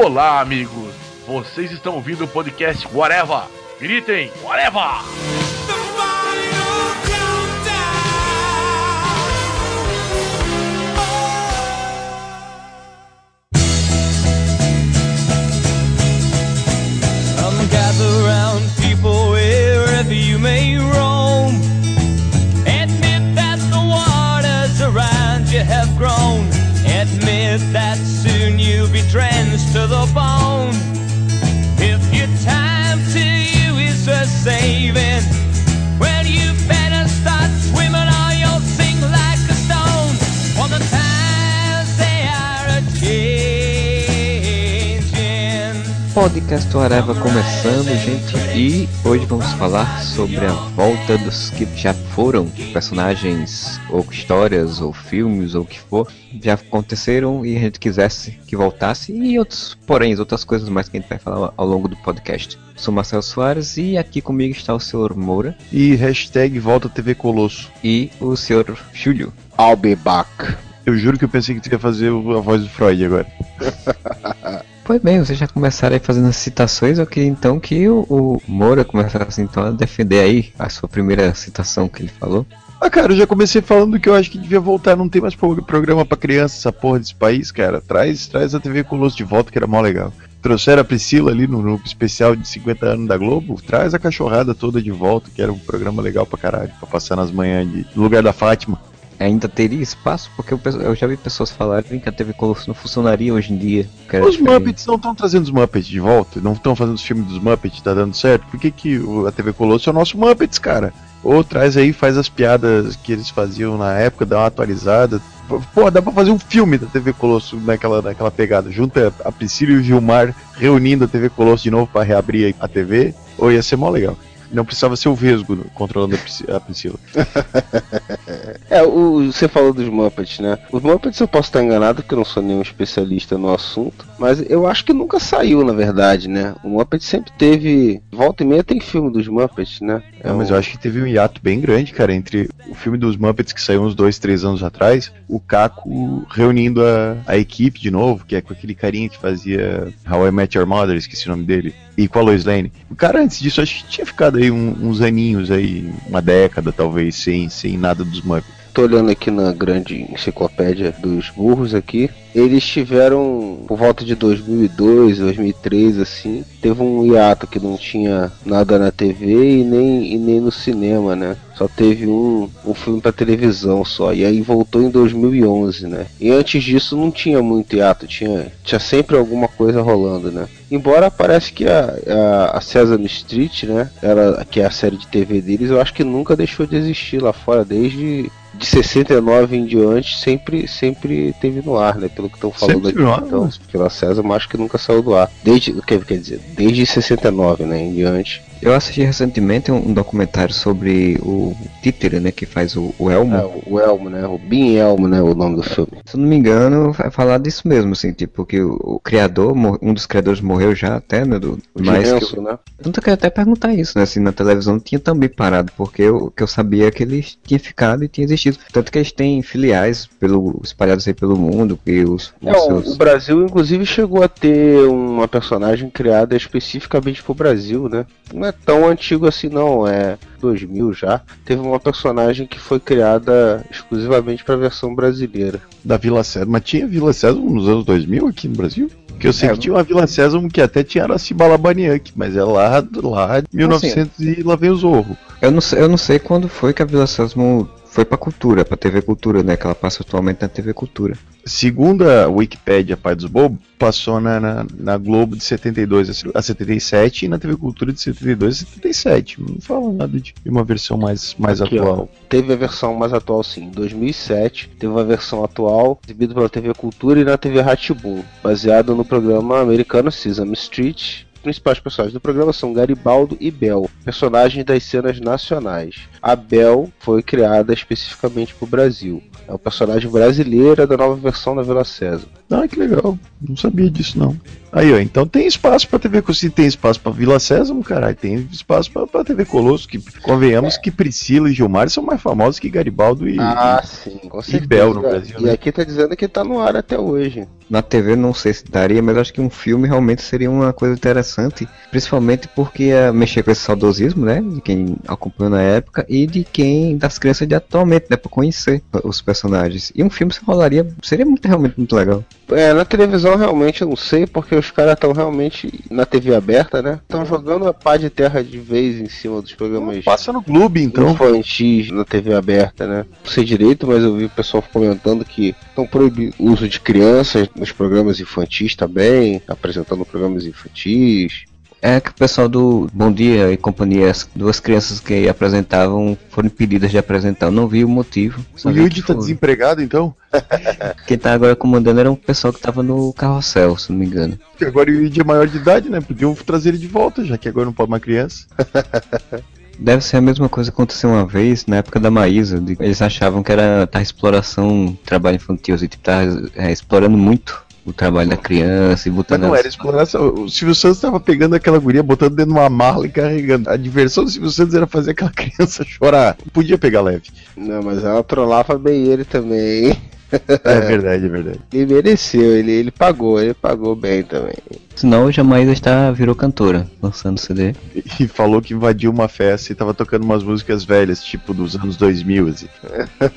Olá, amigos. Vocês estão ouvindo o podcast Whatever. Gritem, Whatever! Come gather round people wherever you may roam. To the bone. If your time to you is a saving, Podcast Areva começando, gente, e hoje vamos falar sobre a volta dos que já foram personagens, ou histórias, ou filmes, ou o que for, já aconteceram e a gente quisesse que voltasse, e outros, porém, outras coisas mais que a gente vai falar ao longo do podcast. Sou Marcelo Soares e aqui comigo está o senhor Moura E hashtag volta TV Colosso. e o senhor Júlio. I'll be back. Eu juro que eu pensei que tu ia fazer o- a voz do Freud agora. Pois bem, vocês já começaram aí fazendo citações, eu queria então que o, o Moura começasse então a defender aí a sua primeira citação que ele falou. Ah, cara, eu já comecei falando que eu acho que devia voltar, não tem mais pro- programa pra criança essa porra desse país, cara. Traz, traz a TV Colosso de volta, que era mó legal. Trouxeram a Priscila ali no, no especial de 50 anos da Globo, traz a cachorrada toda de volta, que era um programa legal pra caralho, pra passar nas manhãs de, lugar da Fátima. Ainda teria espaço? Porque eu, eu já vi pessoas falarem que a TV Colosso não funcionaria hoje em dia. Os diferente. Muppets não estão trazendo os Muppets de volta, não estão fazendo os filmes dos Muppets, tá dando certo? Por que, que a TV Colosso é o nosso Muppets, cara? Ou traz aí, faz as piadas que eles faziam na época, dá uma atualizada. Pô, dá pra fazer um filme da TV Colosso naquela, naquela pegada. Junta a Priscila e o Gilmar reunindo a TV Colosso de novo pra reabrir a TV. Ou ia ser mó legal. Não precisava ser o Vesgo controlando a Prisci- a Priscila. É, o, você falou dos Muppets, né? Os Muppets eu posso estar enganado, porque eu não sou nenhum especialista no assunto, mas eu acho que nunca saiu, na verdade, né? O Muppet sempre teve. Volta e meia tem filme dos Muppets, né? É, mas eu acho que teve um hiato bem grande, cara, entre o filme dos Muppets que saiu uns dois, três anos atrás, o Caco reunindo a, a equipe de novo, que é com aquele carinha que fazia How I Met Your Mother, esqueci o nome dele, e com a Lois Lane. O cara, antes disso, acho que tinha ficado aí um- uns aninhos aí, uma década talvez, sem, sem nada dos Muppets. Tô olhando aqui na grande enciclopédia dos burros aqui. Eles tiveram por volta de 2002, 2003, assim. Teve um hiato que não tinha nada na TV e nem, e nem no cinema, né? Só teve um, um filme pra televisão só. E aí voltou em 2011, né? E antes disso não tinha muito hiato, tinha, tinha sempre alguma coisa rolando, né? Embora parece que a, a, a Sesame Street, né? Ela, que é a série de TV deles, eu acho que nunca deixou de existir lá fora, desde de 69 em diante, sempre, sempre teve no ar, né? Pelo que estão falando Sempre aqui. então, mas- pela Sesame, acho que nunca saiu do ar. Desde, quer dizer, desde 69, né? Em diante. Eu assisti recentemente um, um documentário sobre o títere, né, que faz o, o Elmo. É, o- Elmo, né? O Bin Elmo, né? O nome do filme. Se eu não me engano, vai falar disso mesmo, assim, tipo, que o, o criador, um dos criadores morreu já até, né, do, O mas que Girenso, eu, né? eu queria até perguntar isso, né, assim, na televisão tinha também parado, porque eu, que eu sabia que eles tinham ficado e tinha existido. Tanto que eles têm filiais pelo, espalhados aí pelo mundo, e os, os É, seus... o Brasil, inclusive, chegou a ter uma personagem criada especificamente pro Brasil, né? É tão antigo assim, não. É 2000 já. Teve uma personagem que foi criada exclusivamente pra versão brasileira. Da Vila Sésamo. Mas tinha Vila Sésamo nos anos 2000 aqui no Brasil? Porque eu sei É, que tinha uma Vila Sésamo que até tinha Araciba Labaniak, mas é lá, lá de 1900 e lá vem o Zorro. Eu não, sei, eu não sei quando foi que a Vila Sésamo foi pra cultura, pra TV Cultura, né, que ela passa atualmente na TV Cultura. Segundo a Wikipédia Pai dos Bobos, passou na, na, na Globo de 72 a 77 e na TV Cultura de 72 a 77. Não fala nada de uma versão mais, mais Aqui, ó. atual. Teve a versão mais atual, sim. Em 2007, teve uma versão atual exibida pela TV Cultura e na TV Ratibum, baseada no programa americano Sesame Street. Principais personagens do programa são Garibaldo e Bel, personagens das cenas nacionais. A Bel foi criada especificamente para o Brasil. É o personagem brasileira da nova versão da Vila César. Ah, que legal. Não sabia disso, não. Aí, ó, então tem espaço pra TV Colosso. Tem espaço pra Vila Sésamo, caralho, tem espaço pra, pra TV Colosso. Que, convenhamos que Priscila e Gilmar são mais famosos que Garibaldo e. Ah, sim, com certeza. Bel no Brasil, E né? aqui tá dizendo que tá no ar até hoje. Na TV não sei se daria, mas acho que um filme realmente seria uma coisa interessante, principalmente porque ia mexer com esse saudosismo, né, de quem acompanhou na época e de quem das crianças de atualmente, né, para conhecer os personagens. E um filme se rolaria, seria muito realmente muito legal. É, na televisão realmente eu não sei, porque os caras estão realmente na TV aberta, né? Estão jogando a pá de terra de vez em cima dos programas. Passa no Globo, então. Infantis na TV aberta, né? Não sei direito, mas eu vi o pessoal comentando que estão proibindo o uso de crianças nos programas infantis também, apresentando programas infantis. É que o pessoal do Bom Dia e Companhia, as duas crianças que apresentavam, foram impedidas de apresentar. Eu não vi o motivo. O Yuji tá desempregado, então? Quem tá agora comandando era um pessoal que tava no carrossel, se não me engano. Porque agora o Yuji é maior de idade, né? Podiam trazer ele de volta, já que agora não pode mais criança. Deve ser a mesma coisa que aconteceu uma vez na época da Maísa. de- Eles achavam que era tá exploração, trabalho infantil, assim, tipo, tá é, explorando muito o trabalho da criança e Mas botando. não elas- era exploração. O Silvio Santos tava pegando aquela guria, botando dentro de uma mala e carregando. A diversão do Silvio Santos era fazer aquela criança chorar. Não podia pegar leve. Não, mas ela trollava bem ele também, hein? É verdade, é verdade. Ele mereceu, ele, ele pagou, ele pagou bem também. Senão Maísa está, virou cantora, lançando CD. E falou que invadiu uma festa e tava tocando umas músicas velhas, tipo dos anos 2000, assim.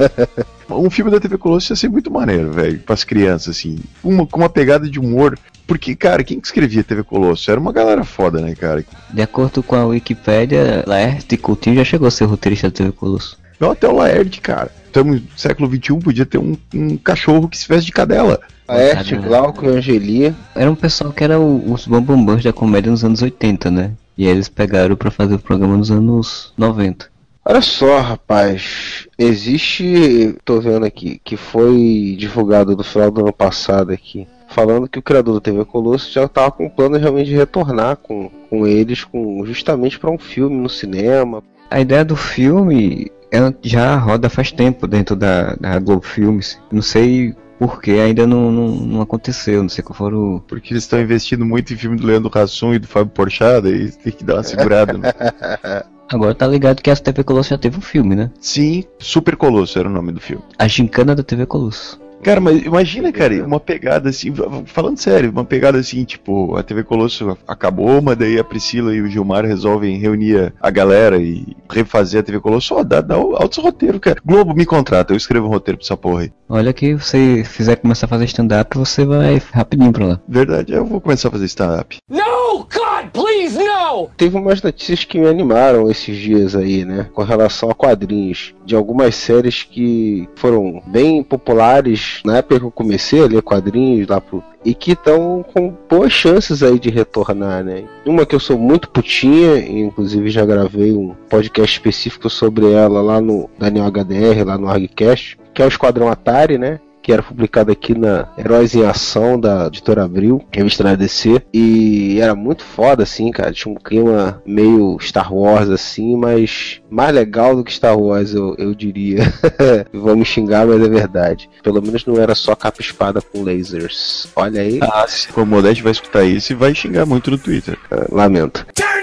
um filme da TV Colosso ia ser muito maneiro, velho, pras crianças, assim. Uma, com uma pegada de humor. Porque, cara, quem que escrevia TV Colosso? Era uma galera foda, né, cara? De acordo com a Wikipédia, Laerte Coutinho já chegou a ser roteirista da TV Colosso. Não, até o Laerte, cara. Estamos no século XXI, podia ter um, um cachorro que se veste de cadela. Cadê? Glauco e Angeli. Era um pessoal que era o- os bambambãs da comédia nos anos 80, né? E aí eles pegaram pra fazer o programa nos anos 90. Olha só, rapaz. Existe, tô vendo aqui, que foi divulgado no final do ano passado aqui, falando que o criador da TV Colosso já estava com plano realmente de retornar com, com eles, com justamente para um filme no cinema. A ideia do filme ela já roda faz tempo dentro da, da Globo Filmes. Não sei por que ainda não, não, não aconteceu, não sei qual for o. Porque eles estão investindo muito em filme do Leandro Hassum e do Fábio Porchat, e tem que dar uma segurada, né? Agora tá ligado que a TV Colosso já teve um filme, né? Sim, Super Colosso era o nome do filme. A gincana da TV Colosso. Cara, mas imagina, cara, uma pegada assim, falando sério, uma pegada assim, tipo, a TV Colosso acabou, mas daí a Priscila e o Gilmar resolvem reunir a galera e refazer a TV Colosso. Ó, dá, dá altos roteiros, cara. Globo me contrata, eu escrevo um roteiro pra essa porra aí. Olha que você fizer começar a fazer stand-up, você vai rapidinho pra lá. Verdade, eu vou começar a fazer stand-up. No! God, please, no! Teve umas notícias que me animaram esses dias aí, né? Com relação a quadrinhos. De algumas séries que foram bem populares na época que eu comecei a ler quadrinhos lá pro. E que estão com boas chances aí de retornar, né? Uma que eu sou muito putinha, inclusive já gravei um podcast específico sobre ela lá no Daniel HDR, lá no ArgCast, que é o Esquadrão Atari, né? Que era publicado aqui na Heróis em Ação da Editora Abril, revista da DC, e era muito foda assim, cara, tinha um clima meio Star Wars assim, mas mais legal do que Star Wars, eu, eu diria. Me xingar, mas é verdade. Pelo menos não era só capa espada com lasers. Olha aí, Ah, se for Modeste vai escutar isso e vai xingar muito no Twitter. lamento. Turn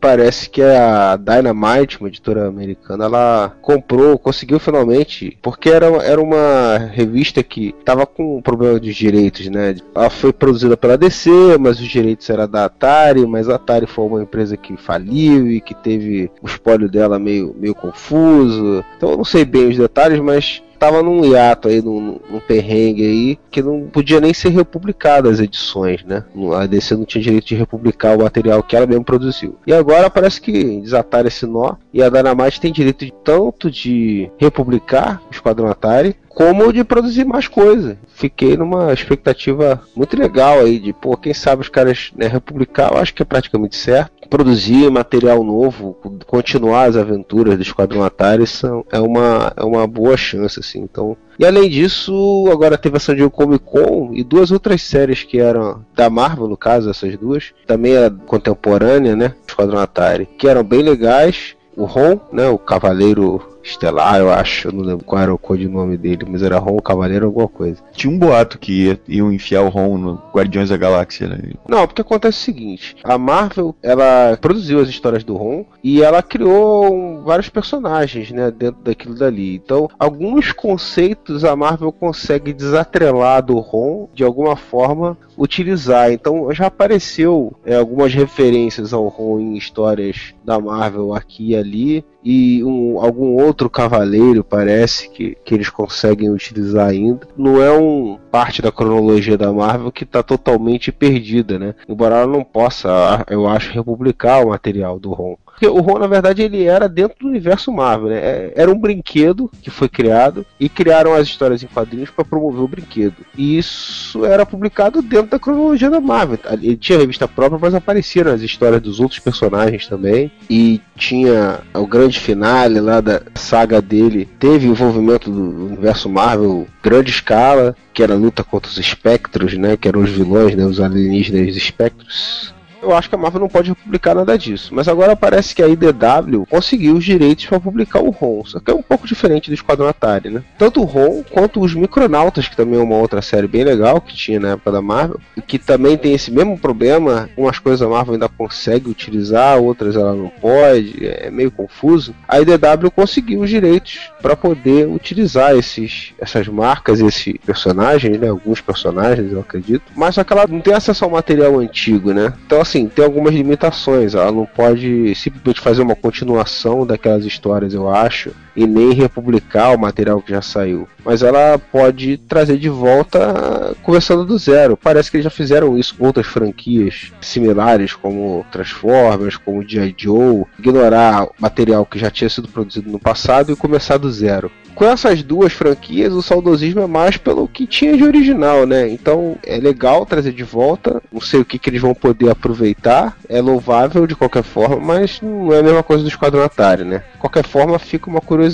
Parece que a Dynamite, uma editora americana, ela comprou, conseguiu finalmente, porque era, era uma revista que tava com problema de direitos, né? Ela foi produzida pela DC, mas os direitos eram da Atari, mas a Atari foi uma empresa que faliu e que teve o espólio dela meio, meio confuso. Então eu não sei bem os detalhes, mas tava num hiato aí, num, num perrengue aí, que não podia nem ser republicado as edições, né? A DC não tinha direito de republicar o material que ela mesmo produziu. E agora parece que desataram esse nó, e a Dynamite tem direito de, tanto de republicar o Esquadrão Atari, como de produzir mais coisas. Fiquei numa expectativa muito legal aí de, pô, quem sabe os caras né, republicar, eu acho que é praticamente certo. Produzir material novo, continuar as aventuras do Esquadrão Atari são, é, uma, é uma boa chance, assim. Então, e além disso, agora teve a San Diego Comic Con e duas outras séries que eram da Marvel, no caso, essas duas, também era contemporânea, né? Esquadrão Atari, que eram bem legais. O Ron, né, o Cavaleiro Estelar, eu acho. Eu não lembro qual era o codinome dele, mas era Ron Cavaleiro alguma coisa. Tinha um boato que ia, iam enfiar o Ron no Guardiões da Galáxia, né? Não, porque acontece o seguinte: a Marvel ela produziu as histórias do Ron e ela criou um, vários personagens, né, dentro daquilo dali. Então, alguns conceitos a Marvel consegue desatrelar do Ron de alguma forma utilizar. Então, já apareceu é, algumas referências ao Ron em histórias da Marvel aqui e ali e um, algum outro cavaleiro parece que, que eles conseguem utilizar ainda. Não é um parte da cronologia da Marvel que está totalmente perdida, né? Embora ela não possa, eu acho, republicar o material do Ron. Porque o Ron, na verdade, ele era dentro do universo Marvel, né? É, era um brinquedo que foi criado e criaram as histórias em quadrinhos para promover o brinquedo. E isso era publicado dentro da cronologia da Marvel. Ele tinha revista própria, mas apareciam as histórias dos outros personagens também. E tinha o grande finale lá da saga dele. Teve envolvimento do universo Marvel grande escala, que era luta contra os espectros, né? Que eram os vilões, né? Os alienígenas espectros eu acho que a Marvel não pode publicar nada disso. Mas agora parece que a IDW conseguiu os direitos para publicar o ROM, só que é um pouco diferente do Esquadrão Atari, né? Tanto o ROM quanto os Micronautas, que também é uma outra série bem legal que tinha na época da Marvel, que também tem esse mesmo problema, umas coisas a Marvel ainda consegue utilizar, outras ela não pode, é meio confuso. A IDW conseguiu os direitos para poder utilizar esses, essas marcas, esses personagens, né? Alguns personagens, eu acredito, mas só que ela não tem acesso ao material antigo, né? Então assim, tem algumas limitações. Ela não pode simplesmente fazer uma continuação daquelas histórias, eu acho, e nem republicar o material que já saiu. Mas ela pode trazer de volta começando do zero. Parece que eles já fizeram isso com outras franquias similares, como Transformers, como G.I. Joe, ignorar material que já tinha sido produzido no passado e começar do zero com essas duas franquias, o saudosismo é mais pelo que tinha de original, né? Então é legal trazer de volta. Não sei o que, que eles vão poder aproveitar. É louvável de qualquer forma, mas não é a mesma coisa do Esquadrão Atari, né? De qualquer forma, fica uma curiosidade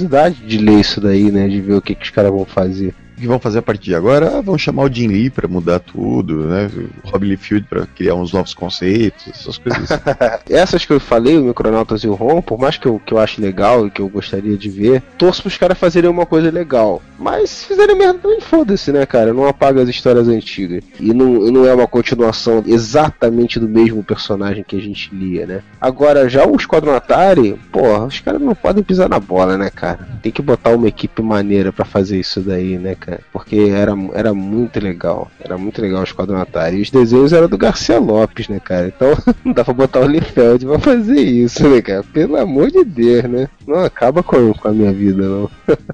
de ler isso daí, né? De ver o que, que os caras vão fazer que vão fazer a partir de agora? Ah, vão chamar o Jim Lee para mudar tudo, né? O Rob Liefeld para criar uns novos conceitos, essas coisas. Essas que eu falei, o Micronautas e o Ron, por mais que eu, que eu ache legal e que eu gostaria de ver, torço pros caras fazerem uma coisa legal. Mas se fizerem merda também foda-se, né, cara? Não apaga as histórias antigas. E não, não é uma continuação exatamente do mesmo personagem que a gente lia, né? Agora, já o Esquadrão Atari, porra, os caras não podem pisar na bola, né, cara? Tem que botar uma equipe maneira para fazer isso daí, né, cara? Porque era, era muito legal. Era muito legal o Esquadrão Atari. E os desenhos eram do Garcia Lopes, né, cara? Então não dá pra botar o Liefeld pra fazer isso, né, cara? Pelo amor de Deus, né? Não acaba com, com a minha vida, não.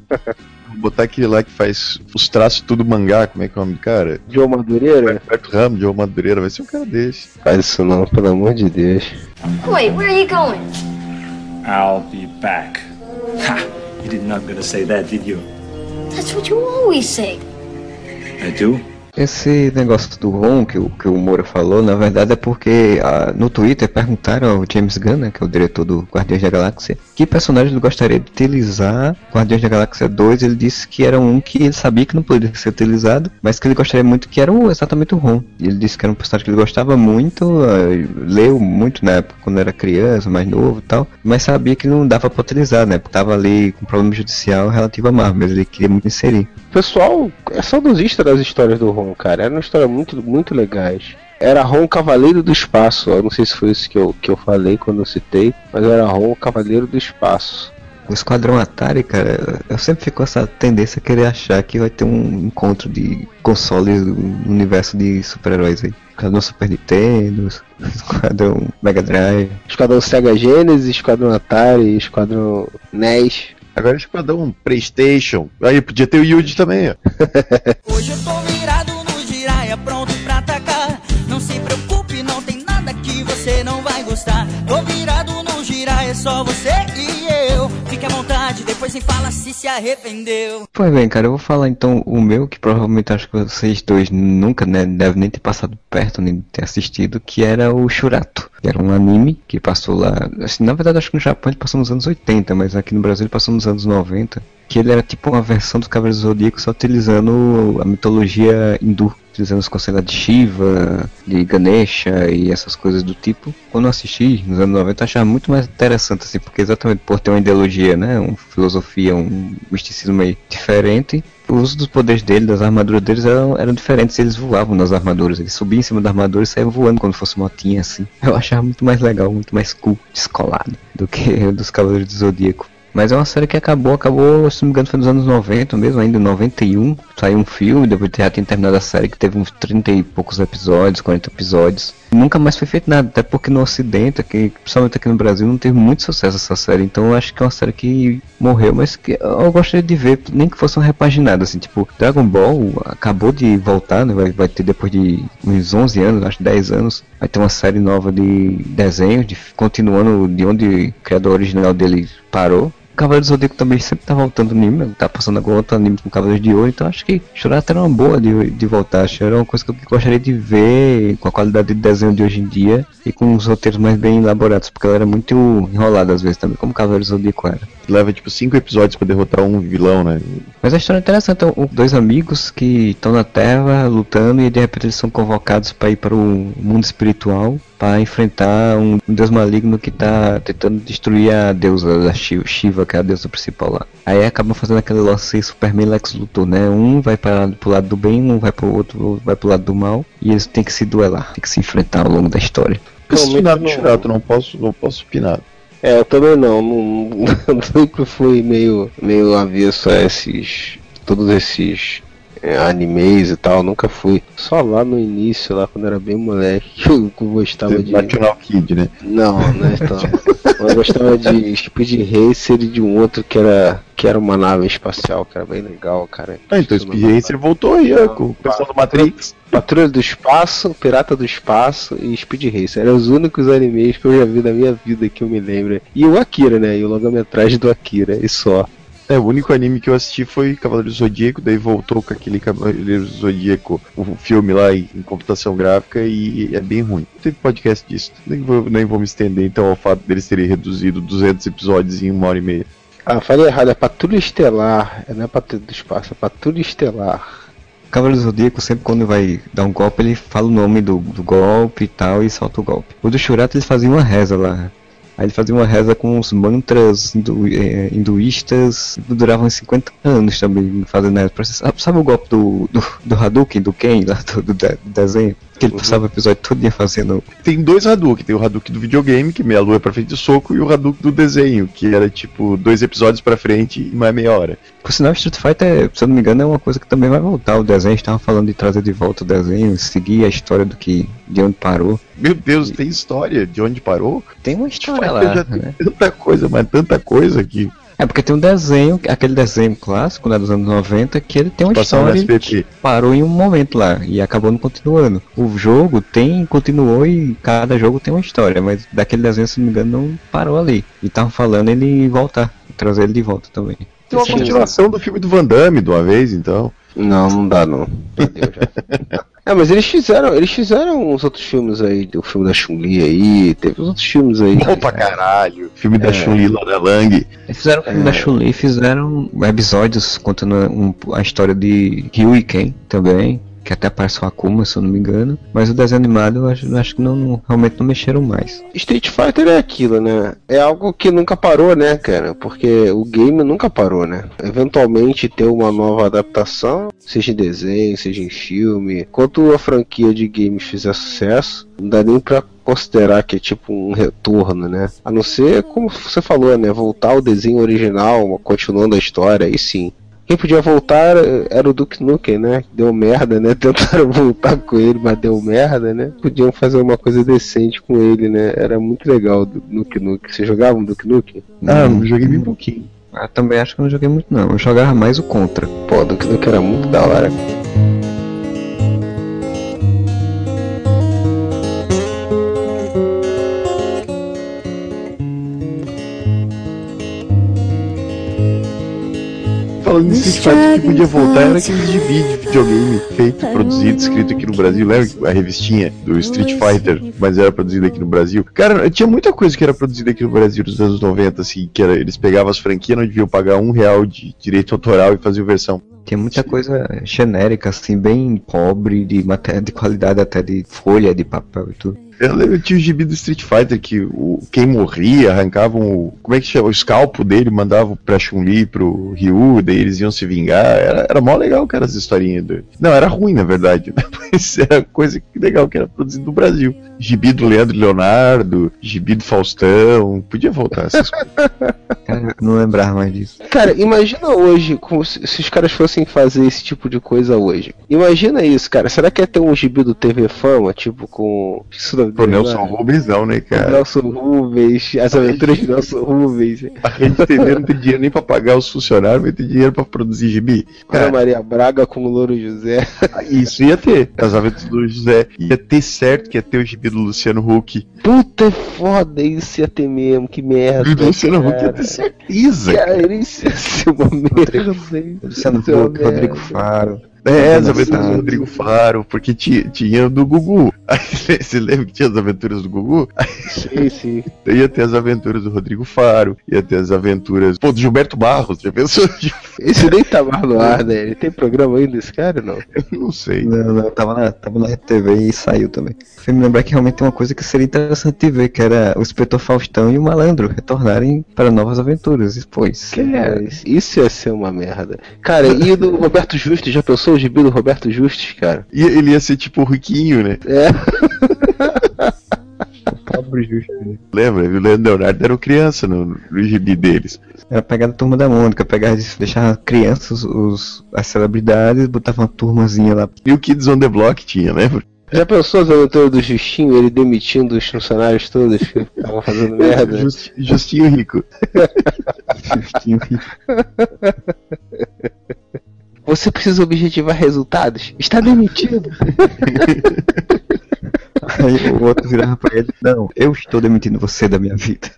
botar aquele lá que faz os traços tudo mangá, como é que é o nome do cara? Joe Madureira? Roberto Ramos, Joe Madureira, vai ser um cara desse. Faz isso não, pelo amor de Deus. Wait, where are you going? I'll be back. Ha! You did not gonna say that, did you? That's what you always say. I do? Esse negócio do Ron que o, que o Moura falou, na verdade é porque ah, no Twitter perguntaram ao James Gunn, né, que é o diretor do Guardiões da Galáxia, que personagem ele gostaria de utilizar. Guardiões da Galáxia 2, ele disse que era um que ele sabia que não poderia ser utilizado, mas que ele gostaria muito que era o, exatamente o Ron. Ele disse que era um personagem que ele gostava muito, uh, leu muito na época quando era criança, mais novo e tal, mas sabia que não dava para utilizar, né, porque tava ali com problema judicial relativo a Marvel, mas ele queria muito inserir. Pessoal é saudosista das histórias do Ron, cara. Era uma história muito, muito legais. Era Ron Cavaleiro do Espaço. Eu não sei se foi isso que eu, que eu falei quando eu citei, mas era Ron Cavaleiro do Espaço. O Esquadrão Atari, cara, eu sempre fico com essa tendência a querer achar que vai ter um encontro de consoles do universo de super-heróis aí. Esquadrão Super Nintendo, Esquadrão Mega Drive. Esquadrão Sega Genesis, Esquadrão Atari, Esquadrão NES. Agora um Playstation. Aí podia ter o Yuji também, ó. Hoje eu tô giraia, pronto pra atacar. Não se preocupe, não tem nada que você não vai gostar. Tô virado no giraia, é só você e eu. Fique à vontade, depois me fala se se arrependeu. Pois bem, cara, eu vou falar então o meu, que provavelmente acho que vocês dois nunca né, devem nem ter passado perto, nem ter assistido, que era o Shurato. Era um anime que passou lá. Assim, na verdade, acho que no Japão ele passou nos anos 80, mas aqui no Brasil ele passou nos anos 90. Que ele era tipo uma versão do Zodíaco, só utilizando a mitologia hindu. Utilizando os conceitos de Shiva, de Ganesha e essas coisas do tipo. Quando eu assisti nos anos 90 eu achava muito mais interessante assim, porque exatamente por ter uma ideologia, né, uma filosofia, um misticismo meio diferente, o uso dos poderes dele, das armaduras deles eram, eram diferentes, eles voavam nas armaduras, eles subiam em cima da armadura e saíam voando quando fosse motinha assim. Eu achava muito mais legal, muito mais cool, descolado do que dos Cavaleiros do Zodíaco. Mas é uma série que acabou, acabou, se não me engano, foi nos anos 90 mesmo, ainda em 91. Saiu um filme, depois de já tinha terminado a série, que teve uns 30 e poucos episódios, 40 episódios. Nunca mais foi feito nada, até porque no Ocidente, aqui, principalmente aqui no Brasil, não teve muito sucesso essa série. Então eu acho que é uma série que morreu, mas que eu gostaria de ver, nem que fosse uma repaginada, assim, tipo, Dragon Ball acabou de voltar, né? Vai, vai ter depois de uns 11 anos, acho 10 anos, vai ter uma série nova de desenhos, de, continuando de onde o criador original dele parou. Cavaleiro do Zodíaco também sempre tá voltando anime, tá passando agora outro anime com Cavaleiros de Ouro, então acho que Shurata era uma boa de, de voltar, acho que era uma coisa que eu gostaria de ver com a qualidade de desenho de hoje em dia e com os roteiros mais bem elaborados, porque ela era muito enrolada às vezes também, como Cavaleiro do Zodíaco era. Leva tipo cinco episódios pra derrotar um vilão, né? Mas a história é interessante, são dois amigos que estão na Terra lutando e de repente eles são convocados para ir para o mundo espiritual para enfrentar um deus maligno que tá tentando destruir a deusa da Shiva, que é a deusa principal lá. Aí acabam fazendo aquele lance Superman Lex Luthor, né? Um vai para pro lado do bem, um vai pro outro, vai pro lado do mal, e eles têm que se duelar, têm que se enfrentar ao longo da história. Esse nada Shurato, não posso, não posso opinar. É, eu também não, não, não sempre fui meio, meio avesso a esses, todos esses animes e tal, nunca fui. Só lá no início, lá quando era bem moleque, que eu gostava de. National Kid, né? Não, não é então. eu gostava de Speed Racer e de um outro que era que era uma nave espacial, que era bem legal, cara. Ah, então Speed Racer voltou aí, ó, com o pessoal do Matrix. Patrulha do Espaço, Pirata do Espaço e Speed Racer. Eram os únicos animes que eu já vi na minha vida que eu me lembro. E o Akira, né? E o longa-metragem do Akira, e só. É, o único anime que eu assisti foi Cavaleiro do Zodíaco, daí voltou com aquele Cavaleiro do Zodíaco, o filme lá em, em computação gráfica, e é bem ruim. Não teve podcast disso, nem vou, nem vou me estender então ao fato deles terem reduzido 200 episódios em uma hora e meia. Ah, falei errado, é Patrulha Estelar, não é Patrulha do Espaço, é Patrulha Estelar. Cavaleiro do Zodíaco, sempre quando vai dar um golpe, ele fala o nome do, do golpe e tal, e solta o golpe. O do Shurato, eles faziam uma reza lá. Aí ele fazia uma reza com os mantras hindu, é, hinduístas duravam 50 anos também fazendo reza. Sabe, sabe o golpe do, do, do Hadouken, do Ken, lá do, do, do desenho? Que ele passava o episódio todo dia fazendo. Tem dois Hadouken, tem o Hadouken do videogame, que meia lua é pra frente do soco, e o Hadouken do desenho, que era tipo dois episódios pra frente e mais meia hora. Por sinal, Street Fighter, se eu não me engano, é uma coisa que também vai voltar. O desenho estava falando de trazer de volta o desenho, seguir a história do que de onde parou. Meu Deus, tem história de onde parou? Tem uma história lá, né? tanta coisa, mas tanta coisa que É porque tem um desenho, aquele desenho clássico né, dos anos 90, que ele tem uma no história que parou em um momento lá e acabou não continuando. O jogo tem, continuou e cada jogo tem uma história, mas daquele desenho, se não me engano, não parou ali. E estavam falando ele voltar, trazer ele de volta também. Tem uma continuação do filme do Van Damme de uma vez, então. Não, não dá não. É, mas eles fizeram, eles fizeram uns outros filmes aí, o filme da Chun-Li aí, teve uns outros filmes aí. Bom pra caralho. Filme da É. Chun-Li lá da Lang. Eles fizeram o filme da Chun-Li, fizeram episódios contando um- a história de Ryu e Ken também, que até aparece o Akuma, se eu não me engano. Mas o desenho animado eu acho, acho que não, não- realmente não mexeram mais. Street Fighter é aquilo, né? É algo que nunca parou, né, cara? Porque o game nunca parou, né? Eventualmente ter uma nova adaptação, seja em desenho, seja em filme. Enquanto a franquia de games fizer sucesso, não dá nem pra considerar que é tipo um retorno, né? A não ser, como você falou, né? Voltar ao desenho original, continuando a história, aí sim. Quem podia voltar era o Duke Nukem, né? Deu merda, né? Tentaram voltar com ele, mas deu merda, né? Podiam fazer uma coisa decente com ele, né? Era muito legal o Duke Nukem. Você jogava um Duke Nukem? Ah, Hum, joguei bem pouquinho. ah, também acho que eu não joguei muito não. Eu jogava mais o Contra. Pô, Duke Nukem era muito da hora. O que podia voltar era aqueles de vídeo, videogame feito, produzido, escrito aqui no Brasil. Lembra a revistinha do Street Fighter, mas era produzida aqui no Brasil? Cara, tinha muita coisa que era produzida aqui no Brasil nos anos 90, assim, que era, eles pegavam as franquias, não deviam pagar um real de direito autoral e faziam versão Tinha muita coisa genérica, assim, bem pobre, de, matéria, de qualidade até de folha, de papel e tudo. Eu lembro tinha o gibi do Street Fighter que o, quem morria arrancavam o. Como é que chama? O escalpo dele, mandavam pra Chun-Li, pro Ryu, daí eles iam se vingar. Era, era mó legal, cara, as historinhas. Do... Não, era ruim, na verdade, né? mas era coisa legal que era produzido no Brasil. Gibi do Leandro Leonardo, gibi do Faustão. Podia voltar essas coisas. Cara, não lembrava mais disso. Cara, imagina hoje, como se, se os caras fossem fazer esse tipo de coisa hoje. Imagina isso, cara. Será que ia ter um gibi do TV Fama, tipo, com. Isso não Pô, Nelson Rubens não, né, cara? Nelson Rubens, as aventuras de Nelson Rubens. A Rede TV não tem dinheiro nem pra pagar os funcionários, mas tem dinheiro pra produzir gibi. Ana Maria Braga com o Louro José. Isso ia ter. As aventuras do José. Ia ter certo que ia ter o gibi do Luciano Huck. Puta é foda, isso ia ter mesmo, que merda. E o Luciano Huck ia cara. ter certeza. cara. Cara, isso ia ser uma merda. Luciano Huck, Rodrigo. Faro. É, as aventuras do Rodrigo Faro, porque tinha, tinha do Gugu. Aí, você lembra que tinha as aventuras do Gugu? Sim, sim. Aí ia ter as aventuras do Rodrigo Faro, ia ter as aventuras. Pô, do Gilberto Barros, já pensou? Esse nem tá mais no ar, né? Ele tem programa ainda, esse cara, não? Eu não sei. Não, não, tava na, tava na RTV e saiu também. Foi me lembrar que realmente tem uma coisa que seria interessante ver, que era o Inspetor Faustão e o Malandro retornarem para novas aventuras. E, isso Cara, é... isso- ia ser uma merda. Cara, e o do Roberto Justus? Já pensou o gibi do Roberto Justus, cara? E ele ia ser tipo o Riquinho, né? É. pobre justo. né? Lembra? O Leandro Leonardo era criança no, no gibi deles. Era pegar a turma da Mônica, pegar, deixar crianças, os, as celebridades, botava uma turmazinha lá. E o Kids on the Block tinha, lembra? Já pensou as aventuras do Justinho, ele demitindo os funcionários todos que estavam fazendo merda? Just- Justinho Rico. Justinho Rico. Você precisa objetivar resultados? Está demitido. Aí o outro virava pra ele, não, eu estou demitindo você da minha vida.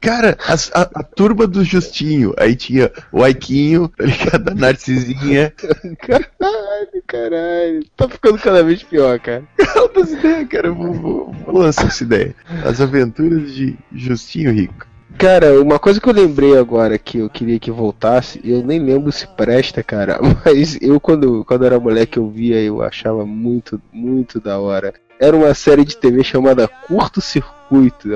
Cara, as- a, a turma do Justinho. Aí tinha o Aiquinho, tá ligado? A Narcisinha. Caralho, caralho. Tá ficando cada vez pior, cara. Altas ideias, cara. Eu Vou, vou, vou lançar essa ideia. As aventuras de Justinho Rico. Cara, uma coisa que eu lembrei agora que eu queria que voltasse, eu nem lembro se presta, cara, mas eu quando, quando era moleque eu via, eu achava muito, muito da hora. Era uma série de TV chamada Curto Circuito.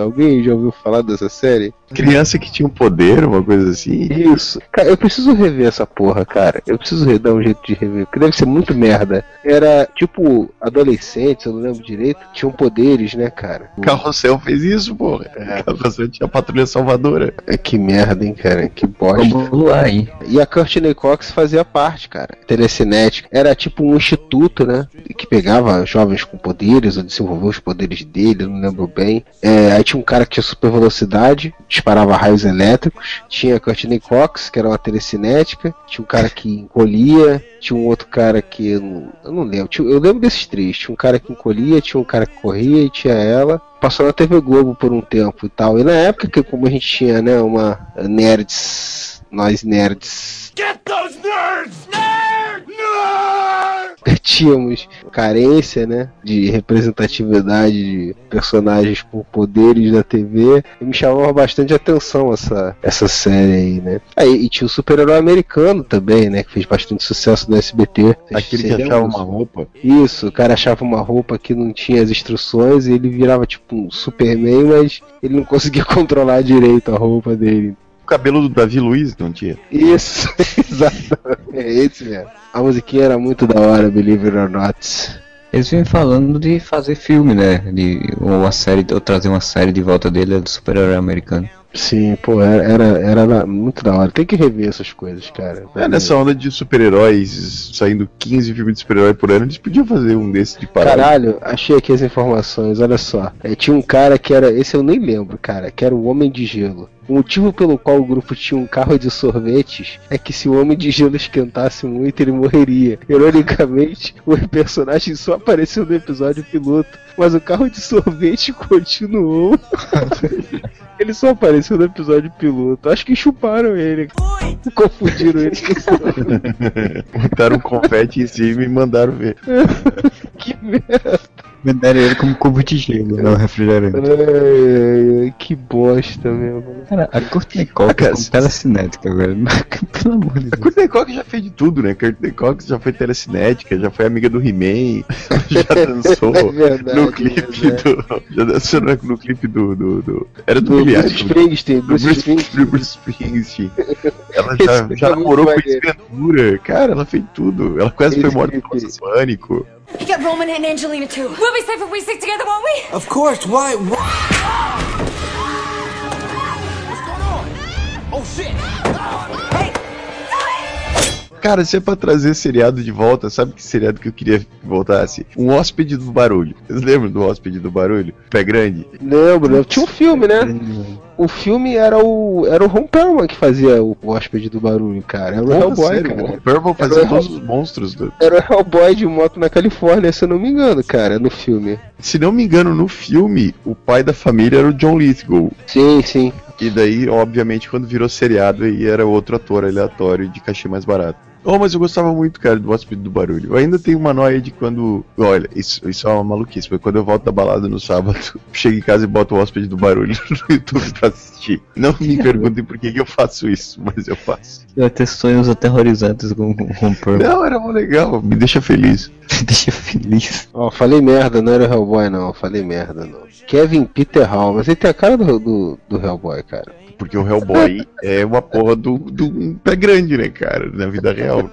Alguém já ouviu falar dessa série? Criança que tinha um poder, uma coisa assim. Isso. Cara, eu preciso rever essa porra, cara. Eu preciso re- dar um jeito de rever, porque deve ser muito merda. Era tipo adolescentes, eu não lembro direito, tinham poderes, né, cara? Carrossel fez isso, porra. Carrossel tinha a patrulha salvadora. É, Que merda, hein, cara? Que bosta. Vamos lá, hein? E a Courtney Cox fazia parte, cara. Telecinética. Era tipo um instituto, né? Que pegava jovens com poderes, ou desenvolveu os poderes dele, eu não lembro bem. É, aí tinha um cara que tinha super velocidade, disparava raios elétricos. Tinha Courtney Cox, que era uma telecinética. Tinha um cara que encolhia. Tinha um outro cara que eu não, eu não lembro. Tinha- eu lembro desses três. Tinha um cara que encolhia, tinha um cara que corria e tinha ela. Passou na TV Globo por um tempo e tal. E na época que como a gente tinha, né, uma nerds, nós nerds Get those nerds! Nerd! Tínhamos carência, né, de representatividade de personagens com poderes da TV, e me chamava bastante atenção essa, essa série aí, né. Aí e tinha o super-herói americano também, né, que fez bastante sucesso no SBT. Aquele que achava uma roupa. Isso, o cara achava uma roupa que não tinha as instruções e ele virava tipo um Superman, mas ele não conseguia controlar direito a roupa dele. O cabelo do Davi Luiz não tinha. Isso, exatamente. É esse mesmo. A musiquinha era muito da hora, Believe It or Not. Eles vêm falando de fazer filme, né? De ou uma série, ou trazer uma série de volta dele do super-herói americano. Sim, pô, era, era, muito da hora. Tem que rever essas coisas, cara. É, nessa onda de super-heróis, saindo 15 filmes de super-herói por ano, eles podiam fazer um desses de parada. Caralho, achei aqui as informações, olha só. É, tinha um cara que era. Esse eu nem lembro, cara, que era o Homem de Gelo. O motivo pelo qual o grupo tinha um carro de sorvetes é que se o Homem de Gelo esquentasse muito, ele morreria. Ironicamente, o personagem só apareceu no episódio piloto, mas o carro de sorvete continuou. ele só apareceu no episódio piloto. Acho que chuparam ele. Confundiram ele Botaram um confete em cima e mandaram ver. Que merda. Venderam ele como cubo de gelo, não refrigerante. Ai, ai, que bosta mesmo. Cara, a Courtney Cox Cara, com telecinética, velho. Pelo amor de A Deus. Courtney Cox já fez de tudo, né? Courtney Cox já foi telecinética, já foi amiga do He-Man, já dançou É verdade, no clipe é do. Já dançou no, no clipe do. do, do- era do, Do Billy Bruce Springsteen, do Bruce Bruce, Springsteen. do Bruce Springsteen. Ela já, já é namorou com maneiro. Ventura. Cara, ela fez tudo. Ela quase Esse foi morta por causa do pânico. You got Roman and Angelina too. We'll be safe if we stick together, won't we? Of course, why? why? Cara, se é pra trazer seriado de volta, sabe que seriado que eu queria que voltasse? Um hóspede do barulho. Vocês lembram do hóspede do barulho? Pé grande? Lembro, lembro. Tinha um filme, né? O filme era o. Era o Ron Perlman que fazia o hóspede do barulho, cara. Era o Porra, Hellboy, sério, cara. O Purple fazia Era o todos os monstros do, Era o Hellboy de moto na Califórnia, se eu não me engano, cara, no filme. Se não me engano, no filme, o pai da família era o John Lithgow. Sim, sim. E daí, obviamente, quando virou seriado, aí era outro ator aleatório de cachê mais barato. Oh, mas eu gostava muito, cara, do Hóspede do Barulho. Eu ainda tenho uma noia de quando. Olha, isso, isso é uma maluquice, mas quando eu volto da balada no sábado, chego em casa e boto o Hóspede do Barulho no YouTube pra assistir. Não me perguntem por que, que eu faço isso, mas eu faço. Eu ter sonhos aterrorizantes com com Pearl. Não, era mó legal, me deixa feliz. Deixa feliz. Ó, falei merda, não era o Hellboy, não. Falei merda, não. Kevin Peter Hall, mas ele tem a cara do, do, do Hellboy, cara. Porque o Hellboy é uma porra do, do um pé grande, né, cara, na vida real.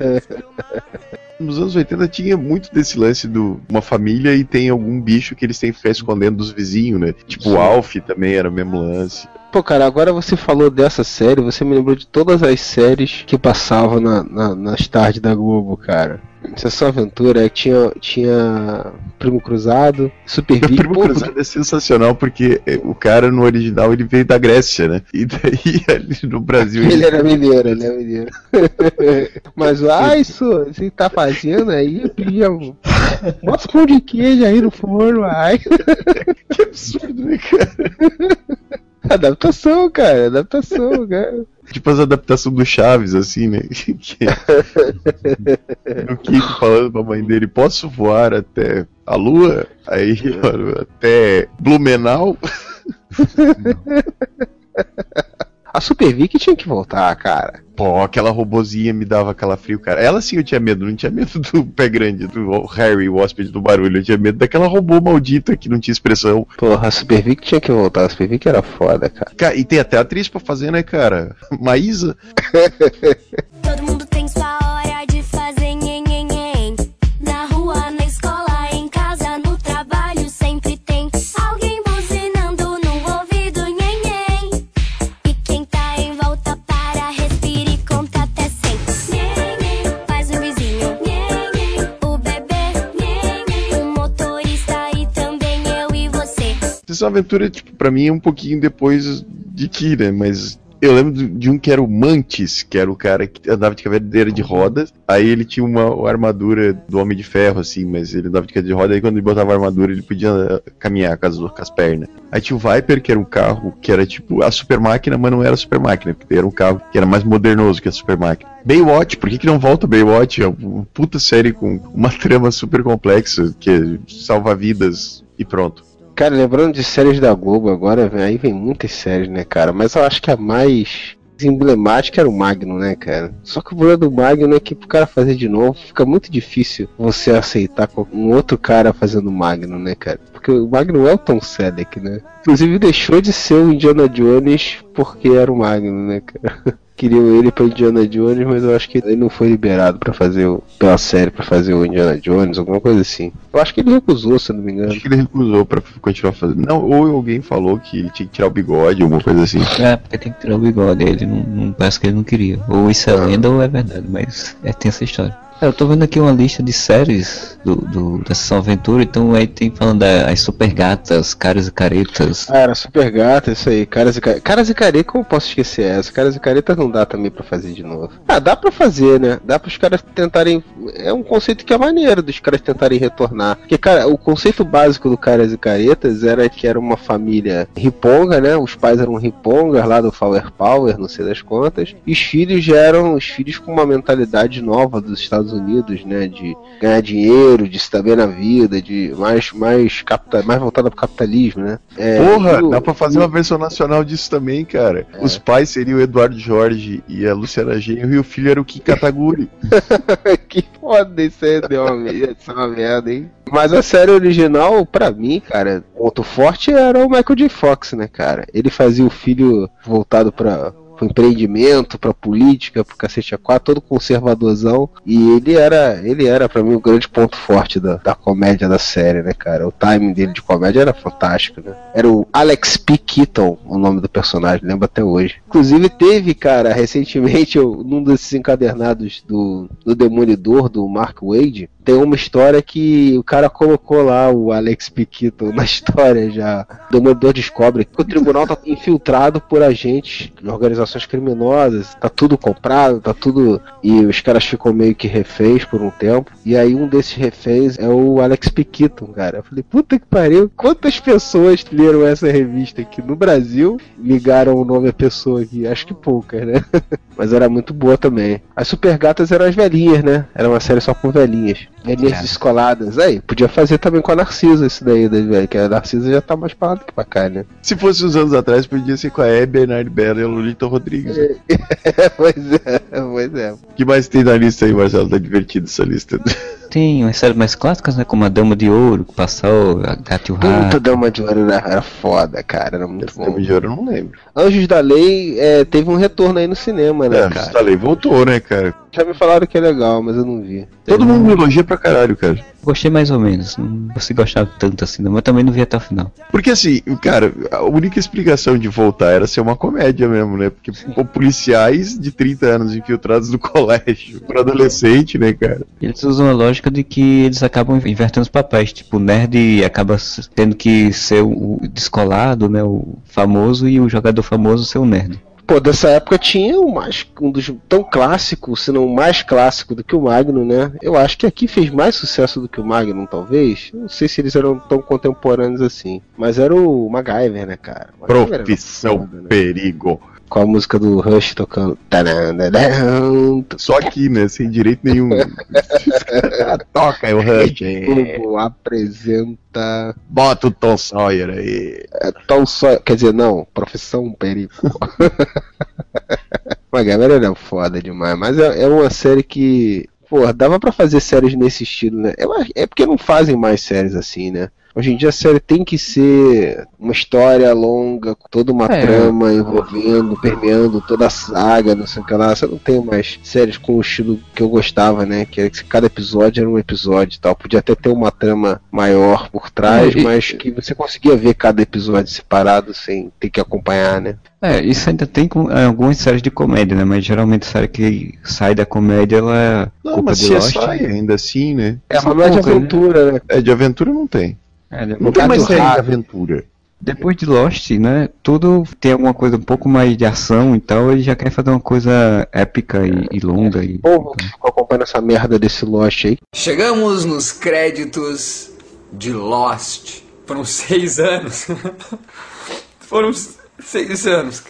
Nos anos 80 tinha muito desse lance do uma família e tem algum bicho que eles têm que ficar escondendo dos vizinhos, né? Tipo o Alf também era o mesmo lance. Pô, cara, agora você falou dessa série, você me lembrou de todas as séries que passavam na, na- nas tardes da Globo, cara. Sessão Aventura, tinha, tinha Primo Cruzado, Super O Vic. Primo pô, Cruzado é sensacional porque é, o cara no original ele veio da Grécia, né? E daí ali no Brasil Ele era mineiro, ele é mineiro. Mas, ah, isso, você tá fazendo aí, primo. Bota pão de queijo aí no forno, ai. Que absurdo, né, cara? Adaptação, cara, adaptação, cara. Tipo as adaptações do Chaves, assim, né? Que- o Kiko falando pra mãe dele, posso voar até a lua? Aí, mano, até Blumenau? A Super Vic tinha que voltar, cara. Pô, aquela robozinha me dava calafrio, cara. Ela sim eu tinha medo, não tinha medo do pé grande, do Harry, o hóspede do barulho. Eu tinha medo daquela robô maldita que não tinha expressão. Porra, a Super Vic tinha que voltar. A Super Vic era foda, cara. Ca- E tem até atriz pra fazer, né, cara? Maísa. Todo mundo Sessão Aventura, tipo, pra mim é um pouquinho depois de né? Mas eu lembro de- um que era o Mantis, que era o cara que andava de cadeira de rodas. Aí ele tinha uma, armadura do Homem de Ferro, assim, mas ele andava de cadeira de rodas. Aí quando ele botava a armadura, ele podia caminhar com as, com as pernas. Aí tinha o Viper, que era um carro que era tipo a super máquina, mas não era a super máquina, porque era um carro que era mais modernoso que a super máquina. Baywatch, por que, que não volta Baywatch? É uma puta série com uma trama super complexa, que é salva vidas e pronto. Cara, lembrando de séries da Globo agora, aí vem muitas séries, né, cara? Mas eu acho que a mais emblemática era o Magno, né, cara? Só que o problema do Magno é que pro cara fazer de novo, fica muito difícil você aceitar um outro cara fazendo Magno, né, cara? Porque o Magno é o Tom Selleck, né? Inclusive deixou de ser o Indiana Jones porque era o Magno, né, cara? Queriam ele pra Indiana Jones, mas eu acho que ele não foi liberado pra fazer o, pela série pra fazer o Indiana Jones, alguma coisa assim. Eu acho que ele recusou, se eu não me engano. Acho que ele recusou pra continuar fazendo. Não, ou alguém falou que ele tinha que tirar o bigode, alguma coisa assim. É, porque tem que tirar o bigode. Ele não, não parece que ele não queria. Ou isso é lenda ou é verdade, mas é, tem essa história. Eu tô vendo aqui uma lista de séries do, do, da Aventura, então aí tem falando das super gatas, caras e caretas. Era super gata, isso aí. Caras e caretas. Caras e caretas, como eu posso esquecer essa? Caras e caretas não dá também pra fazer de novo. Ah, dá pra fazer, né? Dá pros caras tentarem. É um conceito que é maneiro dos caras tentarem retornar. Porque, cara, o conceito básico do Caras e Caretas era que era uma família riponga, né? Os pais eram ripongas lá do Flower Power, não sei das contas. E os filhos já eram os filhos com uma mentalidade nova dos Estados Estados Unidos, né? De ganhar dinheiro, de se dar bem na vida, de mais, mais, capta, mais voltada pro capitalismo, né? É, Porra, o- dá pra fazer uma versão nacional disso também, cara. É. Os pais seriam o Eduardo Jorge e a Luciana Genro e o filho era o Kim Kataguri. que foda, isso aí deu uma, ia ser uma merda, hein? Mas a série original, pra mim, cara, o ponto forte era o Michael J. Fox, né, cara? Ele fazia o filho voltado pra. Pro empreendimento, pra política, pro cacete a quatro, todo conservadorzão. E ele era, ele era para mim o grande ponto forte da, da comédia da série, né, cara? O timing dele de comédia era fantástico, né? Era o Alex P. Keaton, o nome do personagem, lembro até hoje. Inclusive teve, cara, recentemente, eu- num desses encadernados do, do Demolidor, do Mark Wade, tem uma história que o cara colocou lá o Alex P. Keaton na história já. O Demolidor descobre que o tribunal tá infiltrado por agentes de organizações criminosas, tá tudo comprado, tá tudo. E os caras ficam meio que reféns por um tempo. E aí um desses reféns é o Alex P. Keaton, cara. Eu falei, puta que pariu, quantas pessoas leram essa revista aqui no Brasil? Ligaram o nome à pessoa aqui, acho que poucas, né? Mas era muito boa também. As Super Gatas eram as velhinhas, né? Era uma série só com velhinhas. Velhinhas Cara. descoladas. Aí, podia fazer também com a Narcisa isso daí, né, velho? Que a Narcisa já tá mais pra lá do que pra cá, né? Se fosse uns anos atrás, podia ser com a Hebe, Bernard Bella e a Lolita Rodrigues. pois é, pois é. O que mais tem na lista aí, Marcelo? Tá divertido essa lista. Tem umas séries mais clássicas, né? Como a Dama de Ouro, que passou, a Gato e o Puta Rato. Dama de Ouro era, era foda, cara. Era muito bom. Dama de Ouro eu não lembro. Anjos da Lei é, teve um retorno aí no cinema, né, É, cara? Staley voltou, né, cara? Já me falaram que é legal, mas eu não vi. Todo mundo me elogia pra caralho, cara. Gostei mais ou menos. Não consegui gostar tanto assim, não, mas também não vi até o final. Porque assim, cara, a única explicação de voltar era ser uma comédia mesmo, né? Porque policiais de 30 anos infiltrados no colégio pra adolescente, né, cara? Eles usam a lógica de que eles acabam invertendo os papéis. Tipo, o nerd acaba tendo que ser o descolado, né? O famoso, e o jogador famoso ser o nerd. Pô, dessa época tinha o mais, um dos tão clássico, se não mais clássico do que o Magnum, né? Eu acho que aqui fez mais sucesso do que o Magnum, talvez. Não sei se eles eram tão contemporâneos assim. Mas era o MacGyver, né, cara? O MacGyver Profissão foda, né? perigo. Com a música do Rush tocando. Só aqui, né? Sem direito nenhum. Toca aí o Rush aí. Apresenta Bota o Tom Sawyer aí. é, Tom Sawyer, quer dizer, não, Profissão Perigo. MacGyver era foda demais, mas é, é uma série que, pô, dava pra fazer séries nesse estilo, né? É porque não fazem mais séries assim, né? Hoje em dia a série tem que ser uma história longa, com toda uma É. trama envolvendo, permeando toda a saga, não sei o que lá. Você não tem mais séries com o estilo que eu gostava, né? Que era que cada episódio era um episódio e tal. Podia até ter uma trama maior por trás, É, e- mas que você conseguia ver cada episódio separado sem ter que acompanhar, né? É, isso ainda tem com é, algumas séries de comédia, né? Mas geralmente a série que sai da comédia, ela é Não, culpa mas de CSI Lost. ainda assim, né? É uma mais de né? aventura, né? É, de aventura não tem. É, Não tem mais série de aventura. Depois de Lost, né? Tudo tem alguma coisa um pouco mais de ação e tal, ele já quer fazer uma coisa épica e, e longa. E, O povo que ficou acompanhando essa merda desse Lost aí. Chegamos nos créditos de Lost. Foram seis anos. Foram seis anos.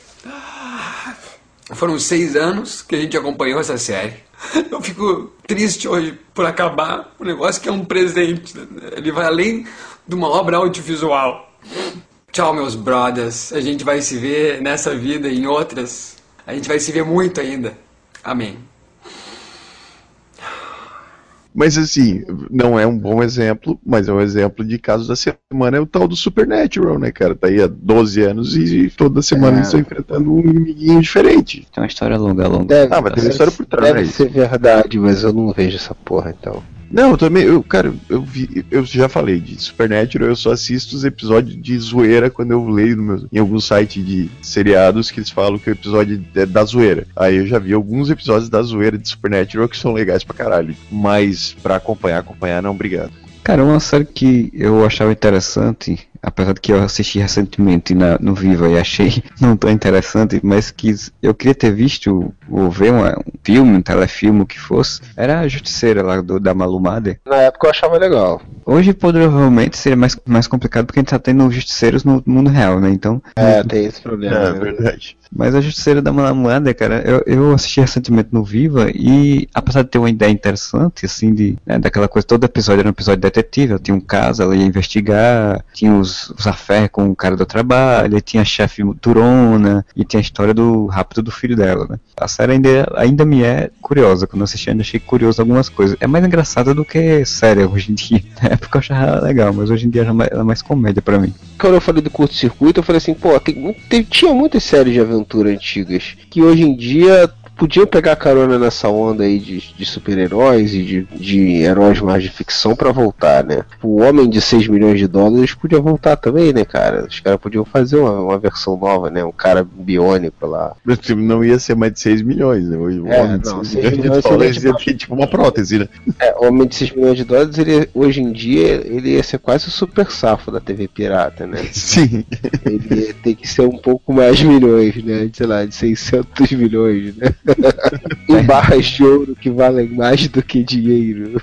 Foram seis anos que a gente acompanhou essa série. Eu fico triste hoje por acabar um negócio que é um presente. Ele vai além de uma obra audiovisual. Tchau, meus brothers. A gente vai se ver nessa vida e em outras. A gente vai se ver muito ainda. Amém. Mas assim, não é um bom exemplo, mas é um exemplo de casos da semana. É o tal do Supernatural, né, cara? Tá aí há 12 anos e toda semana É. eles estão enfrentando um inimiguinho diferente. Tem uma história longa, longa. Deve, Ah, mas tem uma história por trás. Deve ser verdade, mas eu não vejo essa porra, então. Não, eu também, eu, cara, eu vi, eu já falei de Supernatural, eu só assisto os episódios de zoeira quando eu leio no meu, em algum site de seriados que eles falam que o episódio é da zoeira. Aí eu já vi alguns episódios da zoeira de Supernatural que são legais pra caralho. Mas pra acompanhar, acompanhar, não, obrigado. Cara, uma série que eu achava interessante, apesar de que eu assisti recentemente na, no Viva e achei não tão interessante, mas que eu queria ter visto ou ver uma- um filme, um telefilme, o que fosse, era a Justiceira lá do, da Malumade. Na época eu achava legal. Hoje provavelmente seria mais, mais complicado porque a gente tá tendo justiceiros no mundo real, né? Então, É, tem esse problema. É né? verdade. mas a Justiceira da Malumada, cara, eu, eu assisti recentemente no Viva e apesar de ter uma ideia interessante, assim, de né, daquela coisa, todo episódio era um episódio detetive, ela tinha um caso, ela ia investigar, tinha os, os afés com o cara do trabalho, tinha a chefe durona, e tinha a história do rápido do filho dela, né? A série ainda, ainda me é curiosa, quando eu assisti ainda achei curioso algumas coisas. É mais engraçada do que séria hoje em dia. Na época eu achava legal, mas hoje em dia é mais- ela é mais comédia pra mim. Quando eu falei do curto-circuito, eu falei assim, pô, tem, tem- tinha muitas séries de aventura antigas que hoje em dia podiam pegar carona nessa onda aí de, de super-heróis e de, de heróis mais de ficção pra voltar, né? O Homem de 6 milhões de dólares podia voltar também, né, cara? Os caras podiam fazer uma, uma versão nova, né? Um cara biônico lá. Tipo, Não ia ser mais de 6 milhões, né? O É, homem de não, 6 6 milhões de milhões seria dólares ia tipo- ter tipo uma prótese, né? É, o Homem de 6 milhões de dólares, ele, hoje em dia, ele ia ser quase o super safo da TV pirata, né? Sim. Ele ia ter que ser um pouco mais milhões, né? Sei lá, de 600 milhões, né? em barras de ouro que valem mais do que dinheiro.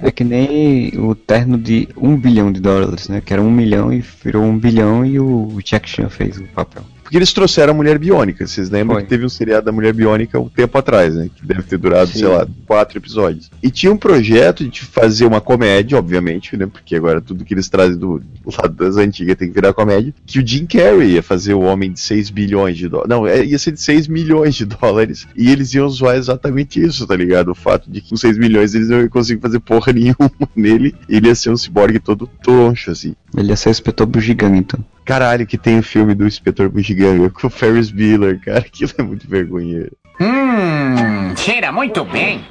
É que nem o terno de um bilhão de dólares, né? Que era um milhão e virou um bilhão e o Jack Chan fez o papel. Porque eles trouxeram a Mulher Biônica. Vocês lembram Foi. que teve um seriado da Mulher Biônica um tempo atrás, né? Que deve ter durado, Sim. sei lá, quatro episódios. E tinha um projeto de fazer uma comédia, obviamente, né? Porque agora tudo que eles trazem do, do lado das antigas tem que virar comédia. Que o Jim Carrey ia fazer o Homem de 6 bilhões de dólares. Não, é, ia ser de 6 milhões de dólares. E eles iam zoar exatamente isso, tá ligado? O fato de que com 6 milhões eles não iam conseguir fazer porra nenhuma nele. E ele ia ser um ciborgue todo troncho, assim. Ele ia ser o inspetor bugiganga, então. Caralho, que tem o filme do Inspetor Bugiganga com o Ferris Bueller, cara, aquilo é muito vergonheiro. Hum, cheira muito bem.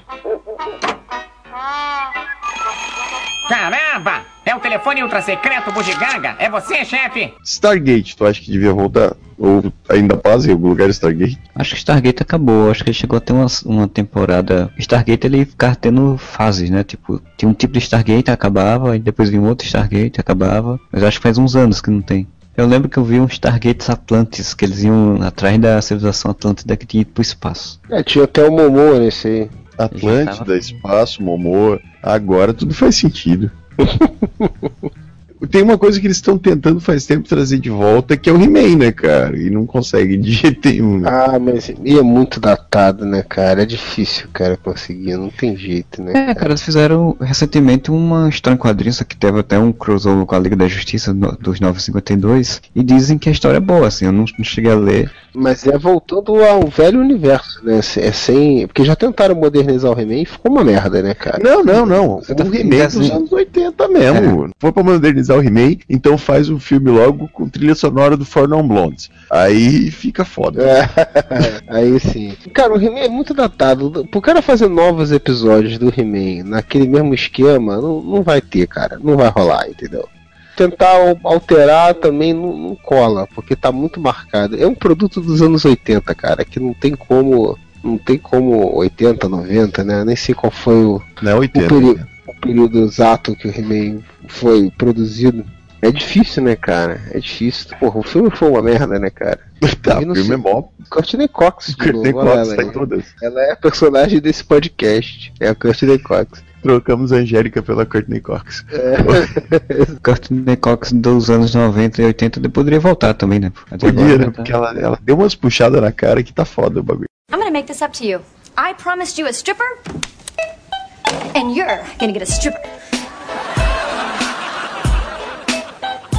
Caramba! É o telefone ultra secreto Bugiganga? É você, chefe? Stargate, tu acha que devia voltar? Ou ainda paz em algum lugar Stargate? Acho que Stargate acabou, acho que ele chegou a ter uma, uma temporada. Stargate ele ficava tendo fases, né? Tipo, tinha um tipo de Stargate, acabava, e depois vinha um outro Stargate, acabava. Mas acho que faz uns anos que não tem. Eu lembro que eu vi uns Stargates Atlantis, que eles iam atrás da civilização Atlântida que tinha ido pro espaço. É, tinha até o Momoa nesse aí. Atlântida, tava- espaço, Momoa, agora tudo faz sentido. Tem uma coisa que eles estão tentando faz tempo trazer de volta, que é o He-Man, né, cara? E não consegue de jeito nenhum, né? Ah, mas e é muito datado, né, cara? É difícil, cara, conseguir, não tem jeito, né? É, cara, eles fizeram recentemente uma história em quadrinhos que teve até um crossover com a Liga da Justiça no- dos 952 e dizem que a história é boa, assim, eu não, não cheguei a ler. Mas é voltando ao velho universo, né? É sem. Porque já tentaram modernizar o He-Man e ficou uma merda, né, cara? Não, não, não. Você tá o He-Man dos anos 80 mesmo. For pra modernizar o He-Man, então faz um filme logo com trilha sonora do For Non Blondes. Aí fica foda. É, aí sim. Cara, o He-Man é muito datado. Pro cara fazer novos episódios do He-Man naquele mesmo esquema, não, não vai ter, cara. Não vai rolar, entendeu? Tentar al- alterar também não, não cola, porque tá muito marcado. É um produto dos anos 80, cara, que não tem como. Não tem como 80, 90, né? Nem sei qual foi o, Não é o, 80. O período exato que o He-Man foi produzido. É difícil, né, cara? É difícil. Porra, o filme foi uma merda, né, cara? Tá, o filme é ci- mó. Courtney Cox, de Courtney novo, Cox ela tá em todas. Ela é a personagem desse podcast. É a Courtney Cox. Trocamos a Angélica pela Courtney Cox. Courtney Cox dos anos 90 e 80 de- poderia voltar também, né? Até Podia, agora, né? Porque ela, ela deu umas puxadas na cara que tá foda o bagulho. I'm gonna make this up to you. I promised you a stripper, and you're gonna get a stripper.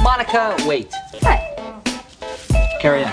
Monica, wait. What? Carry on.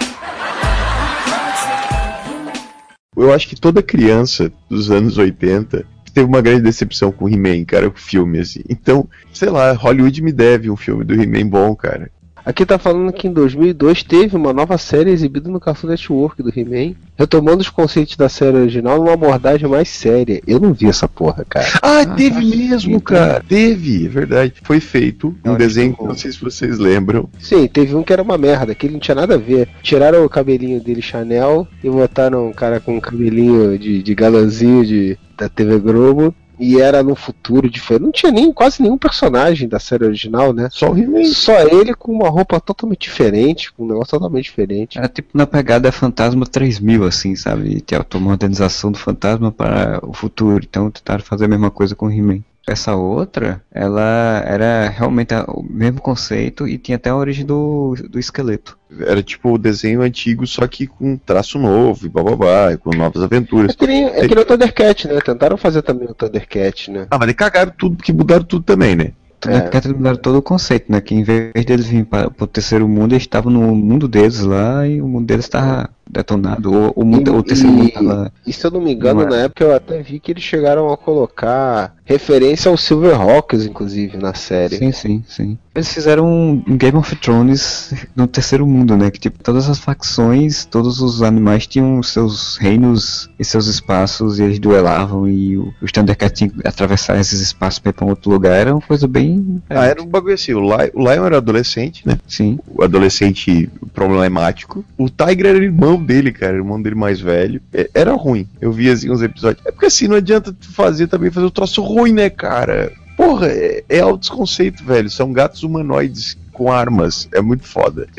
Eu acho que toda criança dos anos 80 teve uma grande decepção com o He-Man, cara, o filme, assim. Então, sei lá, Hollywood me deve um filme do He-Man bom, cara. Aqui tá falando que em 2002 teve uma nova série exibida no Cartoon Network do He-Man, retomando os conceitos da série original numa abordagem mais séria. Eu não vi essa porra, cara. Ah, teve mesmo, cara. Teve, é verdade. Foi feito um desenho que não sei se vocês lembram. Sim, teve um que era uma merda, que ele não tinha nada a ver. Tiraram o cabelinho dele Chanel e botaram um cara com um cabelinho de, de galãzinho de, da TV Globo. E era no futuro diferente. Não tinha nem quase nenhum personagem da série original, né? Só o He-Man. Só ele com uma roupa totalmente diferente, com um negócio totalmente diferente. Era tipo na pegada Fantasma 3000, assim, sabe? Tinha a modernização do Fantasma para o futuro. Então tentaram fazer a mesma coisa com o He-Man. Essa outra, ela era realmente o mesmo conceito e tinha até a origem do, do esqueleto. Era tipo o desenho antigo, só que com traço novo e bababá, e com novas É aventuras. que nem, é que nem o Thundercat, né? Tentaram fazer também o Thundercat, né? Ah, mas eles cagaram tudo, porque mudaram tudo também, né? Então, é. mudaram todo o conceito, né? Que em vez deles virem para o terceiro mundo, eles estavam no mundo deles lá e o mundo deles estava detonado. Ou o, mundo, o terceiro mundo tava. E se eu não me engano, Não é. na época eu até vi que eles chegaram a colocar referência ao Silverhawks, inclusive, na série. Sim, sim, sim. Eles fizeram um Game of Thrones no terceiro mundo, né? Que tipo, todas as facções, todos os animais tinham seus reinos e seus espaços e eles duelavam e o- os Thundercats tinham que atravessar esses espaços para ir pra um outro lugar. Era uma coisa bem. Ah, era um bagulho assim, o Lion, o Lion era adolescente, né? Sim. O adolescente problemático. O Tiger era irmão dele, cara, irmão dele mais velho. É, Era ruim. Eu vi assim uns episódios. É porque assim, não adianta tu fazer também fazer o troço ruim, né, cara? Porra, é, é altos conceito, velho. São gatos humanoides com armas. É muito foda.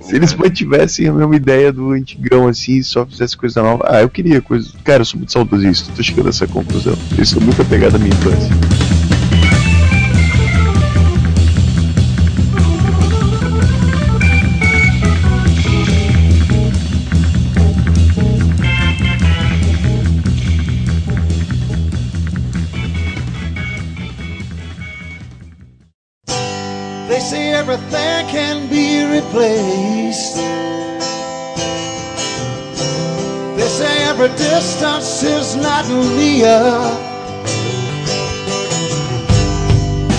Se eles mantivessem a mesma ideia do antigão assim, e só fizesse coisa nova. Ah, eu queria coisa. Cara, eu sou muito saudosista. Tô chegando a essa conclusão. Eu sou muito apegado à minha infância. Everything can be replaced. They say every distance is not near.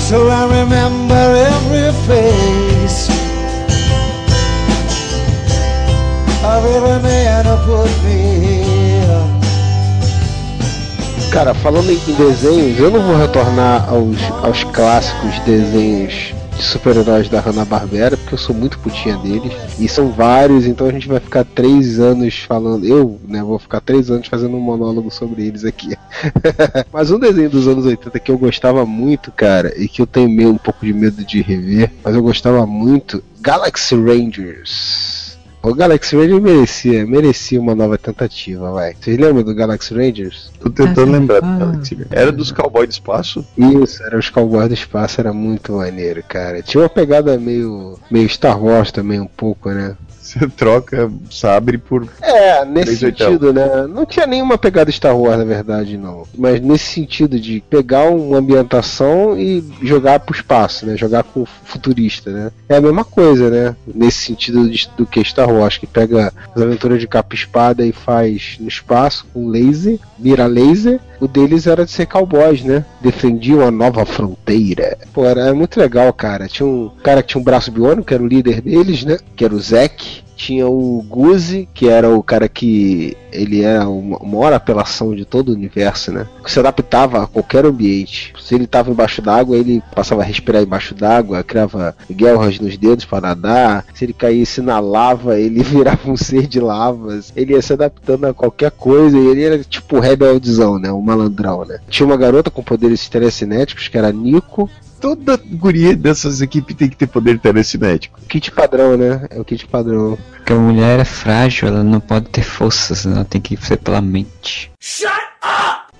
So I remember every face of every man who put me. Cara, falando em desenhos, eu não vou retornar aos, aos clássicos desenhos de super-heróis da Hanna-Barbera, porque eu sou muito putinha deles. E são vários, então a gente vai ficar três anos falando. Eu, né, vou ficar três anos fazendo um monólogo sobre eles aqui. mas um desenho dos anos 80 que eu gostava muito, cara, e que eu tenho meio, um pouco de medo de rever, mas eu gostava muito, Galaxy Rangers. O Galaxy Rangers merecia, merecia uma nova tentativa, vai. Vocês lembram do Galaxy Rangers? Tô tentando lembrar do Galaxy. Era dos cowboys do espaço? Isso, era os Cowboys do Espaço, era muito maneiro, cara. Tinha uma pegada meio, meio Star Wars também, um pouco, né? Você troca sabre por. É, nesse sentido, né? Não tinha nenhuma pegada Star Wars, na verdade, não. Mas nesse sentido de pegar uma ambientação e jogar pro espaço, né? Jogar com o futurista, né? É a mesma coisa, né? Nesse sentido de- do que Star Wars, que pega as aventuras de capa e espada e faz no espaço com laser, mira laser. O deles era de ser cowboys, né? Defendiam a nova fronteira. Pô, era muito legal, cara. Tinha um cara que tinha um braço biônico, que era o líder deles, né? Que era o Zack. Tinha o Guzi, que era o cara que ele era uma uma maior apelação de todo o universo, né? Que se adaptava a qualquer ambiente. Se ele estava embaixo d'água, ele passava a respirar embaixo d'água, criava guerras nos dedos para nadar. Se ele caísse na lava, ele virava um ser de lavas. Ele ia se adaptando a qualquer coisa e ele era tipo o rebeldzão, né? O malandrão, né? Tinha uma garota com poderes telecinéticos, que era Nico. Toda guria dessas equipes tem que ter poder telecinético. Kit padrão, né? É o kit padrão. Porque a mulher é frágil, ela não pode ter forças, ela tem que ser pela mente.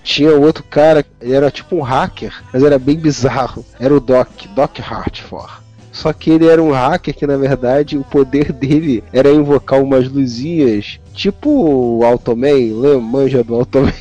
Tinha outro cara, ele era tipo um hacker, mas era bem bizarro. Era o Doc, Doc Hartford. Só que ele era um hacker que, na verdade, o poder dele era invocar umas luzinhas, tipo o Automan? Manja do Automan,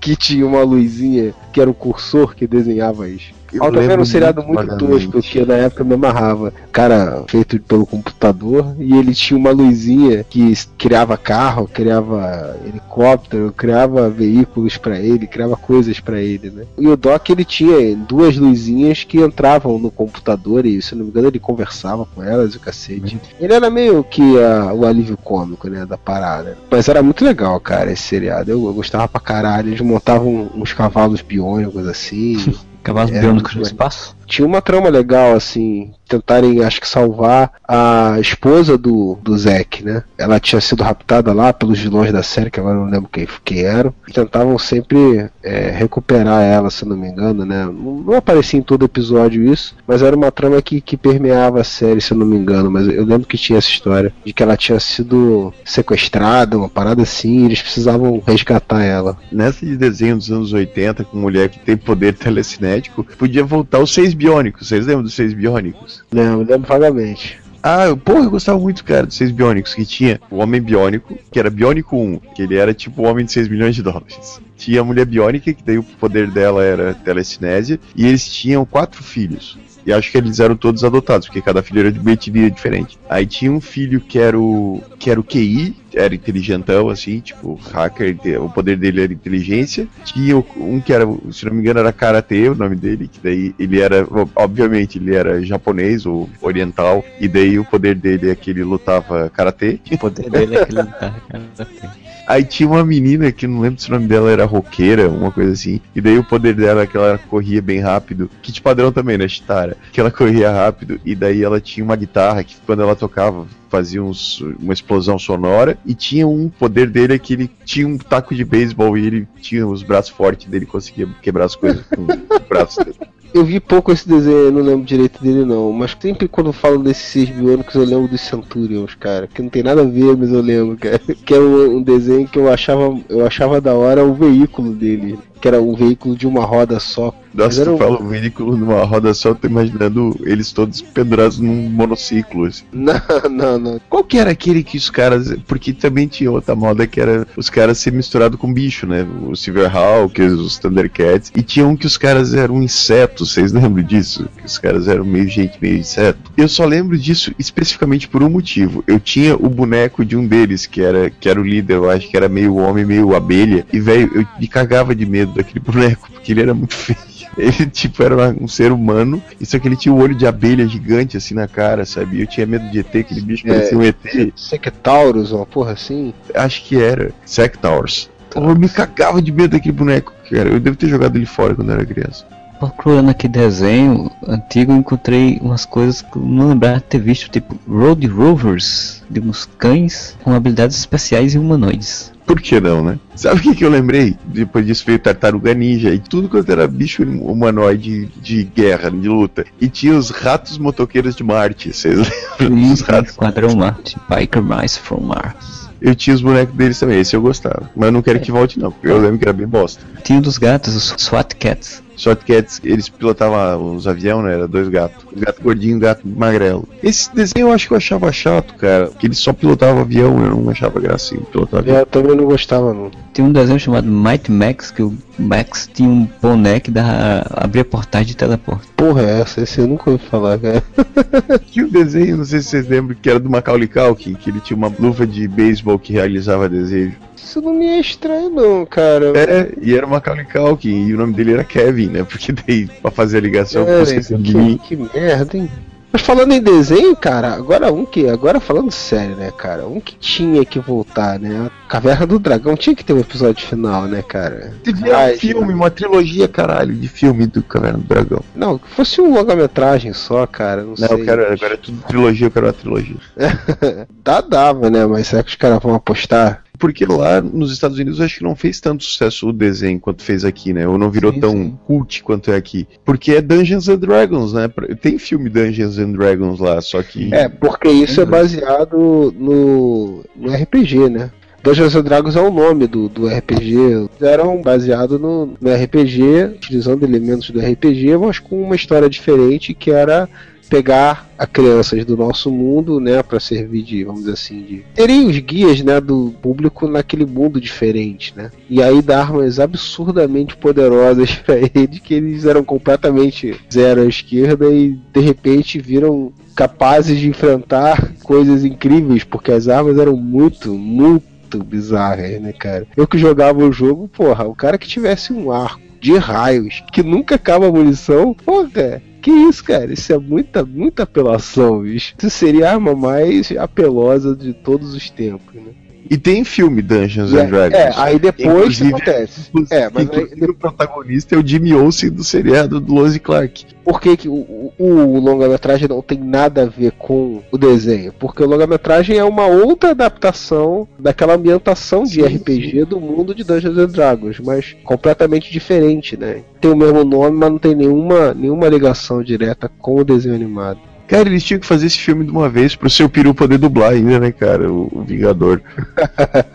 que tinha uma luzinha que era o cursor que desenhava as. Eu Automan era um seriado muito muito tosco, que na época me amarrava. Cara, feito pelo computador, e ele tinha uma luzinha que criava carro, criava helicóptero, criava veículos pra ele, criava coisas pra ele, né? E o Doc ele tinha duas luzinhas que entravam no computador e, se não me engano, ele conversava com elas e o cacete. Ele era meio que a- o alívio cômico, né, da parada. Mas era muito legal, cara, esse seriado. Eu, eu gostava pra caralho. Eles montavam uns cavalos biônicos assim. Cavalos Era biônicos no espaço? Tinha uma trama legal, assim, tentarem, acho que, salvar a esposa do, do Zack, né? Ela tinha sido raptada lá pelos vilões da série, que agora não lembro quem, quem eram. E tentavam sempre é, recuperar ela, se não me engano, né? Não, não aparecia em todo episódio isso, mas era uma trama que, que permeava a série, se eu não me engano. Mas eu lembro que tinha essa história de que ela tinha sido sequestrada, uma parada assim, e eles precisavam resgatar ela. Nessa de desenho dos anos 80, com mulher que tem poder telecinético, podia voltar os seis biônicos. Vocês lembram dos seis biônicos? Lembro, lembro vagamente. Ah, eu- porra, eu gostava muito, cara, dos seis biônicos, que tinha o Homem Biônico, que era Biônico 1, que ele era tipo o Homem de 6 milhões de dólares. Tinha a Mulher Biônica, que daí o poder dela era telecinésia, e eles tinham quatro filhos. E acho que eles eram todos adotados, porque cada filho era de uma etnia diferente. Aí tinha um filho que era o, que era o QI, era inteligentão, assim, tipo, hacker, o poder dele era inteligência. Tinha o- um que era, se não me engano, era Karate, o nome dele, que daí ele era, obviamente, ele era japonês ou oriental, e daí o poder dele é que ele lutava Karate. O poder dele é que ele tá, cara. Aí tinha uma menina que não lembro se o nome dela era roqueira, uma coisa assim. E daí o poder dela é que ela corria bem rápido. Kit padrão também, né, Chitara? Que ela corria rápido. E daí ela tinha uma guitarra que quando ela tocava fazia uns- uma explosão sonora. E tinha um poder dele é que ele tinha um taco de beisebol e ele tinha os braços fortes dele, conseguia quebrar as coisas com os braços dele. Eu vi pouco esse desenho, não lembro direito dele não, mas sempre quando falo desses seis biônicos eu lembro dos Centurions, cara, que não tem nada a ver, mas eu lembro, cara, que é um, um desenho que eu achava, eu achava da hora o veículo dele, que era um veículo de uma roda só. Nossa, tu um- fala um veículo numa roda só, eu tô imaginando eles todos pendurados num monociclo, assim. Não, não, não. Qual que era aquele que os caras. Porque também tinha outra moda que era os caras ser misturado com bicho, né? O Silverhawk, os Thundercats. E tinha um que os caras eram insetos, vocês lembram disso? Que os caras eram meio gente, meio inseto. Eu só lembro disso especificamente por um motivo. Eu tinha o boneco de um deles, que era, que era o líder, eu acho que era meio homem, meio abelha. E, velho, eu me cagava de medo daquele boneco, porque ele era muito feio. Ele, tipo, era um ser humano, e só que ele tinha o olho de abelha gigante, assim, na cara, sabe? Eu tinha medo de ET, aquele bicho É, parecia um ET. Sectaurus, uma porra assim. Acho que era. Sectaurs. Eu me cagava de medo daquele boneco, cara. Eu devo ter jogado ele fora quando eu era criança. Procurando aqui desenho antigo, encontrei umas coisas que eu não lembrava de ter visto, tipo Road Rovers, de uns cães com habilidades especiais e humanoides. Por que não, né? Sabe o que, que eu lembrei? Depois disso veio Tartaruga Ninja e tudo quanto era bicho humanoide de guerra, de luta. E tinha os ratos motoqueiros de Marte, vocês lembram? Os ratos. Esquadrão Marte, Biker Mice from Mars. Eu tinha os bonecos deles também, esse eu gostava. Mas eu não quero que volte não, porque eu lembro que era bem bosta. Tinha um dos gatos, os SWAT Cats. Shotcats, eles pilotavam os aviões, né? Era dois gatos. Gato gordinho e gato magrelo. Esse desenho eu acho que eu achava chato, cara. Que eles só pilotavam avião, eu não achava gracinha pilotar avião. Eu também não gostava, não. Tinha um desenho chamado Mighty Max, que o Max tinha um boné que dava, abria portais de teleporte. Porra, é essa? Esse eu nunca ouvi falar, cara. Tinha um desenho, não sei se vocês lembram, que era do Macaulay Culkin, que ele tinha uma luva de beisebol que realizava desejo. Isso não me é estranho, não, cara. É, e era o Macaulay Culkin, e o nome dele era Kevin, né? Porque daí, pra fazer a ligação É, você que, que merda, hein? Mas falando em desenho, cara, agora um que. Agora falando sério, né, cara? Um que tinha que voltar, né? A Caverna do Dragão tinha que ter um episódio final, né, cara? Devia Ai, um filme, uma trilogia, caralho, de filme do Caverna do Dragão. Não, que fosse um longa-metragem só, cara. Não, Não, sei. eu quero, agora é tudo trilogia, eu quero uma trilogia. Dá, dava, né? Mas será que os caras vão apostar? Porque lá nos Estados Unidos eu acho que não fez tanto sucesso o desenho quanto fez aqui, né? Ou não virou Sim, tão sim. cult quanto é aqui. Porque é Dungeons and Dragons, né? Tem filme Dungeons and Dragons lá, só que. É, porque isso é baseado no, no RPG, né? Dungeons and Dragons é o nome do, do RPG. Eram baseado no, no RPG, utilizando elementos do RPG, mas com uma história diferente que era pegar a crianças do nosso mundo, né, para servir de, vamos dizer assim, de terem os guias, né, do público naquele mundo diferente, né? E aí dar armas absurdamente poderosas para eles que eles eram completamente zero à esquerda e de repente viram capazes de enfrentar coisas incríveis, porque as armas eram muito, muito bizarras, né, cara? Eu que jogava o jogo, porra, o cara que tivesse um arco de raios que nunca acaba a munição, porra, que isso, cara? Isso é muita, muita apelação, bicho. Isso seria a arma mais apelosa de todos os tempos, né? E tem filme Dungeons E and é- Dragons. é, aí depois Inclusive- acontece. É, mas aí inclusive o protagonista é o Jimmy Olsen do seriado do Lois Clark. Por que, que o, o, o longa-metragem não tem nada a ver com o desenho? Porque o longa-metragem é uma outra adaptação daquela ambientação de Sim, RPG do mundo de Dungeons and Dragons, mas completamente diferente, né? Tem o mesmo nome, mas não tem nenhuma, nenhuma ligação direta com o desenho animado. Cara, eles tinham que fazer esse filme de uma vez pro seu peru poder dublar ainda, né, cara? O, o Vingador.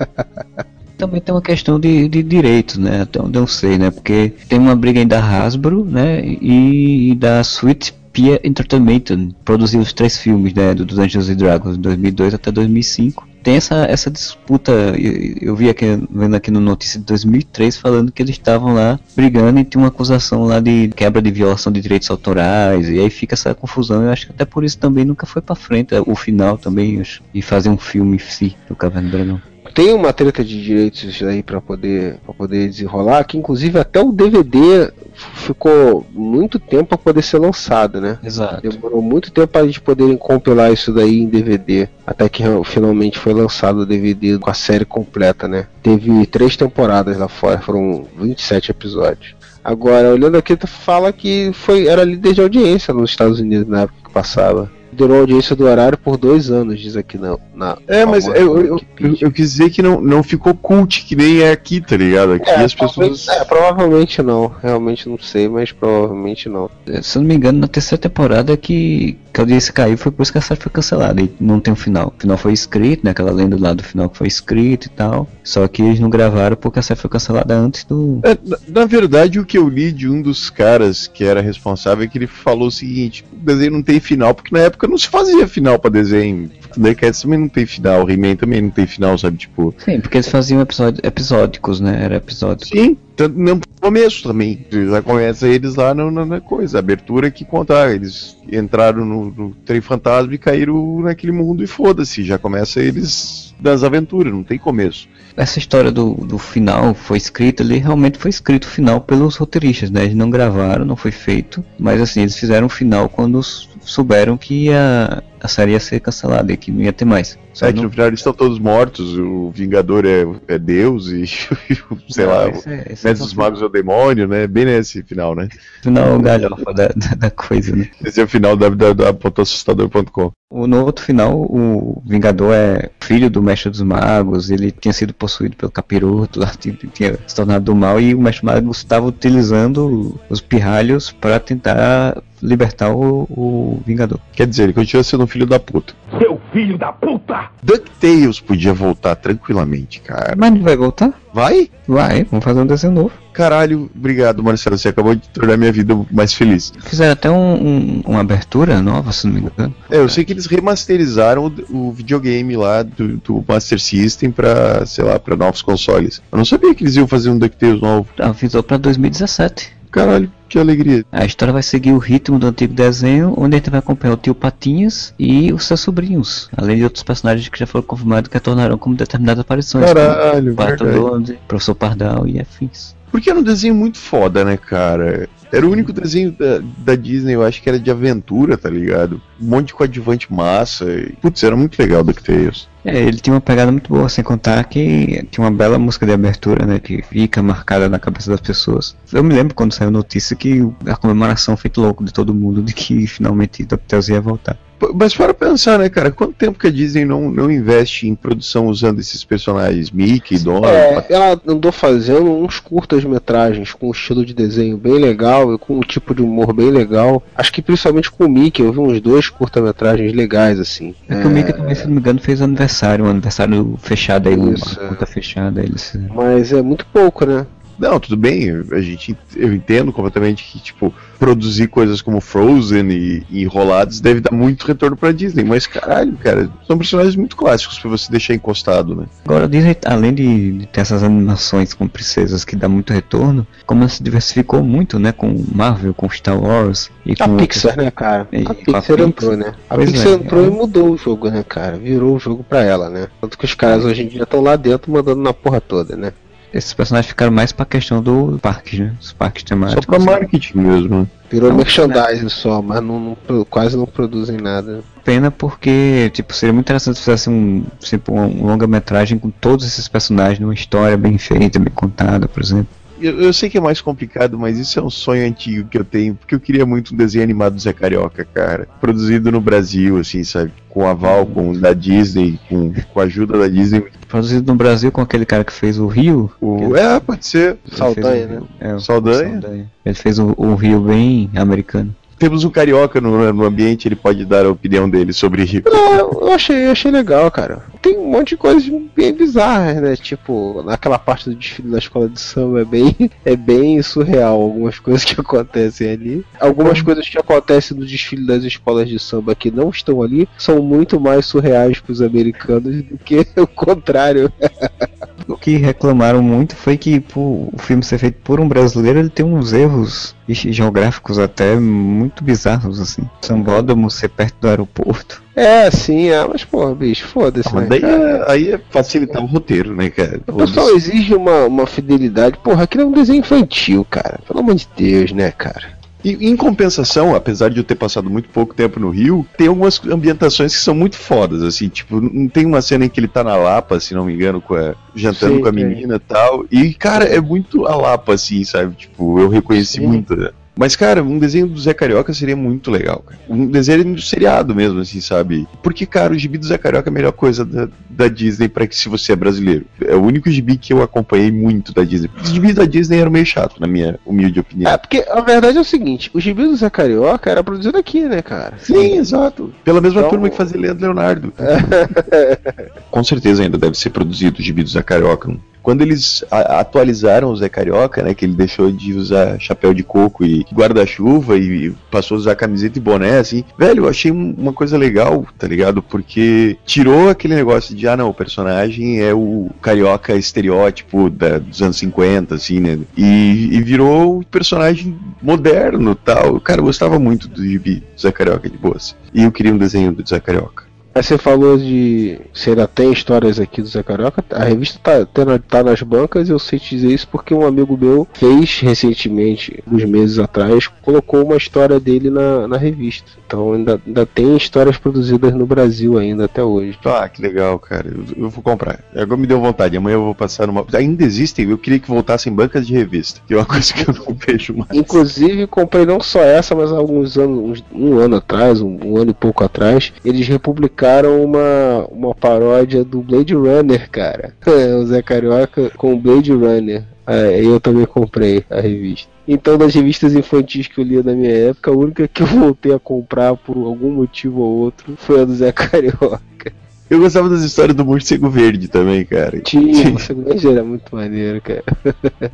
Também tem uma questão de, de direitos, né? Até onde eu sei, né? Porque tem uma briga aí da Hasbro, né? E, e da Sweet Pea Entertainment, produziu os três filmes, né? Do Dungeons Dragons, de 2002 até 2005. Tem essa, essa disputa, eu, eu vi aqui, vendo aqui no notícia de 2003, falando que eles estavam lá brigando e tinha uma acusação lá de quebra de violação de direitos autorais, e aí fica essa confusão. Eu acho que até por isso também nunca foi pra frente, o final também, e fazer um filme em si do Caverna do Dragão. Tem uma treta de direitos aí para poder para poder desenrolar, que inclusive até o DVD ficou muito tempo para poder ser lançado, né? Exato. Demorou muito tempo para a gente poderem compilar isso daí em DVD, até que finalmente foi lançado o DVD com a série completa, né? Teve três temporadas lá fora, foram 27 episódios. Agora, olhando aqui, tu fala que foi era líder de audiência nos Estados Unidos na época que passava. Liderou a audiência do horário por dois anos, diz aqui na. na É, mas eu, eu, eu, eu quis dizer que não, não ficou cult, que nem é aqui, tá ligado? Aqui as pessoas. É, provavelmente não. Realmente não sei, mas provavelmente não. É, Se eu não me engano, na terceira temporada que, que a audiência caiu foi por isso que a série foi cancelada e não tem um final. O final foi escrito, né? Aquela lenda lá do final que foi escrito e tal. Só que eles não gravaram porque a série foi cancelada antes do. É, na, na verdade, o que eu li de um dos caras que era responsável é que ele falou o seguinte: o desenho não tem final, porque na época não se fazia final pra desenho. Thundercats também não tem final, He-Man também não tem final, sabe? Tipo. Sim, porque eles faziam episódio, episódicos, né? Era episódico. Sim, tanto no começo também. Já começa eles lá na, na- na coisa, abertura que contar. Eles entraram no, no trem fantasma e caíram naquele mundo e foda-se. Já começa eles das aventuras, não tem começo. Essa história do, do final foi escrita, ele realmente foi escrito o final pelos roteiristas, né? Eles não gravaram, não foi feito, mas assim, eles fizeram o final quando souberam que a, a série ia ser cancelada e que não ia ter mais. Só É que não- no final eles estão todos mortos, o Vingador é, é Deus e, sei lá, esse é- esse é dos Magos é o demônio, né? Bem nesse final, né? final galhofa da, da, da coisa, né? Esse é o final da www.assustador.com. O, no outro final, o Vingador é filho do Mestre dos Magos, ele tinha sido possuído pelo capiroto, lá, tinha, tinha se tornado do mal, e o Mestre dos Magos estava utilizando os pirralhos para tentar libertar o, o Vingador. Quer dizer, ele continua sendo um filho da puta. Seu filho da puta! DuckTales podia voltar tranquilamente, cara. Mas não vai voltar? Vai? Vai, vamos fazer um desenho novo. Caralho, obrigado, Marcelo. Você acabou de tornar minha vida mais feliz. Fizeram até um, um- uma abertura nova, se não me engano. É, eu sei que eles remasterizaram o, o videogame lá do, do Master System pra, sei lá, pra novos consoles. Eu não sabia que eles iam fazer um DuckTales novo. Avisou para 2017. Caralho, que alegria. A história vai seguir o ritmo do antigo desenho, onde a gente vai acompanhar o tio Patinhas e os seus sobrinhos, além de outros personagens que já foram confirmados que retornarão como determinadas aparições. Caralho, como Pato. Donald, Professor Pardal e afins. Porque era um desenho muito foda, né, cara? Era o único desenho da, da Disney, eu acho que era de aventura, tá ligado? Um monte de coadjuvante massa. E, putz, era muito legal o DuckTales. É, ele tinha uma pegada muito boa, sem contar que tinha uma bela música de abertura, né, que fica marcada na cabeça das pessoas. Eu me lembro quando saiu a notícia que a comemoração feito louco de todo mundo de que finalmente DuckTales ia voltar. Mas para pensar, né, cara? Quanto tempo que a Disney não, não investe em produção usando esses personagens? Mickey, Donald, É, ela andou fazendo uns curtas-metragens com um estilo de desenho bem legal e com um tipo de humor bem legal. Acho que principalmente com o Mickey, eu vi uns dois curta-metragens legais, assim. É que o Mickey também, se não me engano, fez aniversário, um aniversário fechado aí, uma Isso, é. conta fechada. Eles... Mas é muito pouco, né? Não, tudo bem, a gente, eu entendo completamente que, tipo, produzir coisas como Frozen e, e Enrolados deve dar muito retorno pra Disney, mas caralho, cara, são personagens muito clássicos pra você deixar encostado, né? Agora, a Disney, além de, de ter essas animações com princesas que dá muito retorno, como ela se diversificou muito, né, com Marvel, com Star Wars e A com Pixar, né, cara? E- A a Pixar Pix- entrou, né? A Pois Pixar é, entrou é. e mudou o jogo, né, cara? Virou o jogo pra ela, né? Tanto que os caras hoje em dia estão lá dentro mandando na porra toda, né? Esses personagens ficaram mais pra questão do parque, né? Os parques Só temáticos. pra marketing mesmo, né? Virou Não, merchandising só, mas não, não quase não produzem nada. pena porque, tipo, seria muito interessante se fizesse um, tipo, um, um longa-metragem com todos esses personagens numa história bem feita, bem contada, por exemplo. Eu, eu sei que é mais complicado, mas isso é um sonho antigo que eu tenho, porque eu queria muito um desenho animado do Zé Carioca, cara. Produzido no Brasil, assim, sabe? Com aval, com da Disney, com, com a ajuda da Disney. Produzido no Brasil com aquele cara que fez o Rio. O, é, pode ser. Ele Saldanha, né? É, Saldanha. Ele fez o Rio bem americano. Temos um carioca no, no ambiente, ele pode dar a opinião dele sobre Rio. Não, eu- achei, achei legal, cara. Tem um monte de coisas bem bizarras, né? Tipo, naquela parte do desfile da escola de samba é bem, é bem surreal algumas coisas que acontecem ali. Algumas coisas que acontecem no desfile das escolas de samba que não estão ali são muito mais surreais pros americanos do que o contrário. O que reclamaram muito foi que por o filme ser feito por um brasileiro, ele tem uns erros ge- geográficos até muito bizarros, assim. Sambódromo ser perto do aeroporto. É, sim, é, mas porra, bicho, foda-se, Mas né, daí é, aí é facilitar o roteiro, né, cara? O pessoal exige uma, uma fidelidade. Porra, aquilo é um desenho infantil, cara. Pelo amor de Deus, né, cara? E em compensação, apesar de eu ter passado muito pouco tempo no Rio, tem algumas ambientações que são muito fodas, assim, tipo, não tem uma cena em que ele tá na Lapa, se não me engano, com a- jantando Sim, com a menina e tal. E, cara, é muito a Lapa, assim, sabe? Tipo, eu reconheci Sim. muito. Mas, cara, um desenho do Zé Carioca seria muito legal, cara. Um desenho do seriado mesmo, assim, sabe? Porque, cara, o gibi do Zé Carioca é a melhor coisa da, da Disney pra que se você é brasileiro. É o único gibi que eu acompanhei muito da Disney. Os gibis da Disney eram meio chato, na minha humilde opinião. É, porque a verdade é o seguinte: o gibi do Zé Carioca era produzido aqui, né, cara? Sim, exato. Pela mesma Então- turma que fazia Leandro Leonardo. Com certeza ainda deve ser produzido o gibi do Zé Carioca. Quando eles atualizaram o Zé Carioca, né, que ele deixou de usar chapéu de coco e guarda-chuva e passou a usar camiseta e boné, assim, velho, eu achei um- uma coisa legal, tá ligado? Porque tirou aquele negócio de, ah, não, o personagem é o carioca estereótipo da- dos anos 50, assim, né? E, e virou um personagem moderno tal. Cara, eu gostava muito do gibi do Zé Carioca de boas. E eu queria um desenho do Zé Carioca. Aí você falou de. Você ainda tem histórias aqui do Zé Carioca. A revista tá, tá, tá nas bancas, eu sei te dizer isso porque um amigo meu fez recentemente, uns meses atrás, colocou uma história dele na, na revista. Então ainda, ainda tem histórias produzidas no Brasil ainda até hoje. Ah, que legal, cara. Eu, eu vou comprar. Agora me deu vontade. Amanhã eu vou passar numa. Ainda existem, eu queria que voltassem bancas de revista. Que é uma coisa que eu não vejo mais. Inclusive, comprei não só essa, mas alguns anos, um ano atrás, um, um ano e pouco atrás, eles republicaram uma, uma paródia do Blade Runner, cara. o Zé Carioca com o Blade Runner. É, eu também comprei a revista. Então, das revistas infantis que eu lia na minha época, a única que eu voltei a comprar por algum motivo ou outro foi a do Zé Carioca. Eu gostava das histórias do morcego verde também, cara. Tinha, o Segunda era muito maneiro, cara.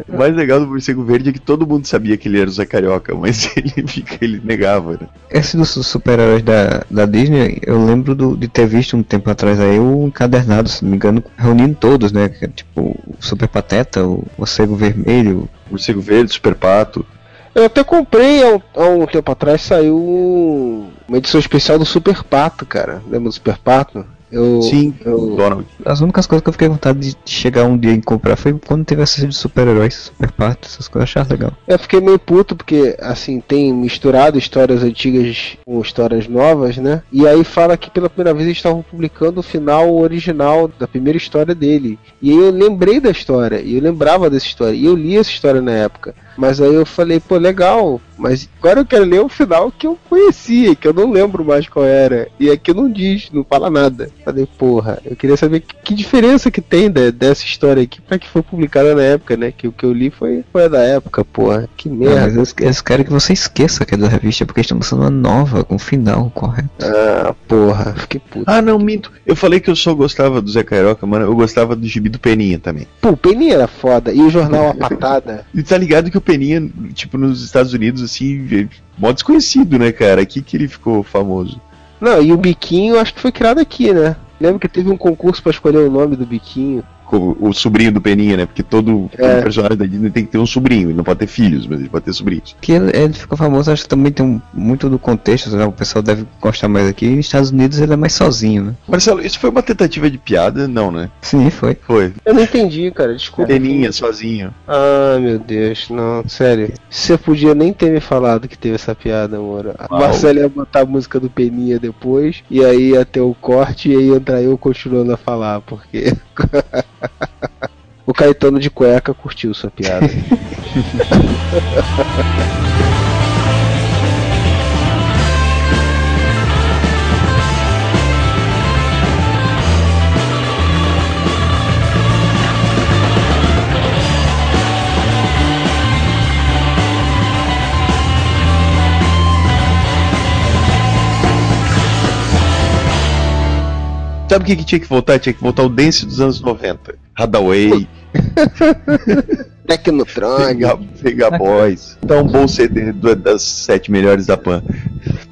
O mais legal do morcego verde é que todo mundo sabia que ele era o Zé Carioca, mas ele fica, ele negava, né? Esse dos super-heróis da, da Disney, eu lembro do- de ter visto um tempo atrás aí o encadernado, se não me engano, reunindo todos, né? é Tipo, o Super Pateta, o Morcego Vermelho. Morcego verde, super pato. Eu até comprei há um, há um tempo atrás, saiu um- uma edição especial do Super Pato, cara. Lembra do Super Pato? Eu, Sim, eu, Donald. As únicas coisas que eu fiquei com vontade de chegar um dia e comprar foi quando teve essa de super-heróis, super pato, essas coisas eu achava legal. eu fiquei meio puto porque, assim, tem misturado histórias antigas com histórias novas, né? E aí fala que pela primeira vez eles estavam publicando o final original da primeira história dele. E aí eu lembrei da história, e eu lembrava dessa história, e eu li essa história na época. Mas aí eu falei, pô, legal, mas agora eu quero ler o final que eu conhecia, que eu não lembro mais qual era. E aqui não diz, não fala nada. Falei, porra, eu queria saber que, que diferença que tem de- dessa história aqui pra que foi publicada na época, né? Que o que eu li foi, foi da época, porra. Que Não, merda. mas eles, querem que você esqueça que é da revista, porque estão lançando uma nova, com final correto. Ah, porra, fiquei puto. Ah, não, minto. Eu falei que eu só gostava do Zé Carioca, mano. Eu gostava do gibi do Peninha também. Pô, o Peninha era foda. E o jornal A Patada. E tá ligado que o Peninha, tipo, nos Estados Unidos, assim, é mó desconhecido, né, cara? Aqui que ele ficou famoso. Não, e o biquinho acho que foi criado aqui, né? Lembro que teve um concurso pra escolher o nome do biquinho. O sobrinho do Peninha, né? Porque todo, todo É. personagem da Disney tem que ter um sobrinho, ele não pode ter filhos, mas ele pode ter sobrinhos. Que ele, ele ficou famoso, acho que também tem um- muito do contexto, né? o pessoal deve gostar mais aqui. Nos Estados Unidos ele é mais sozinho, né? Marcelo, isso foi uma tentativa de piada? Não, né? Sim, foi. Foi. Eu não entendi, cara, desculpa. Peninha, sozinho. Ah, meu Deus, não, sério. Você podia nem ter me falado que teve essa piada, amor. A Uau. Marcelo ia botar a música do Peninha depois, e aí ia ter o corte e aí ia entrar eu continuando a falar, porque. o Caetano de cueca curtiu sua piada. Sabe o que, que tinha que voltar? Tinha que voltar o dance dos anos 90. Hadaway, Tecnotronic. Vega, Vega Boys. Dá um bom CD das sete melhores da Pan.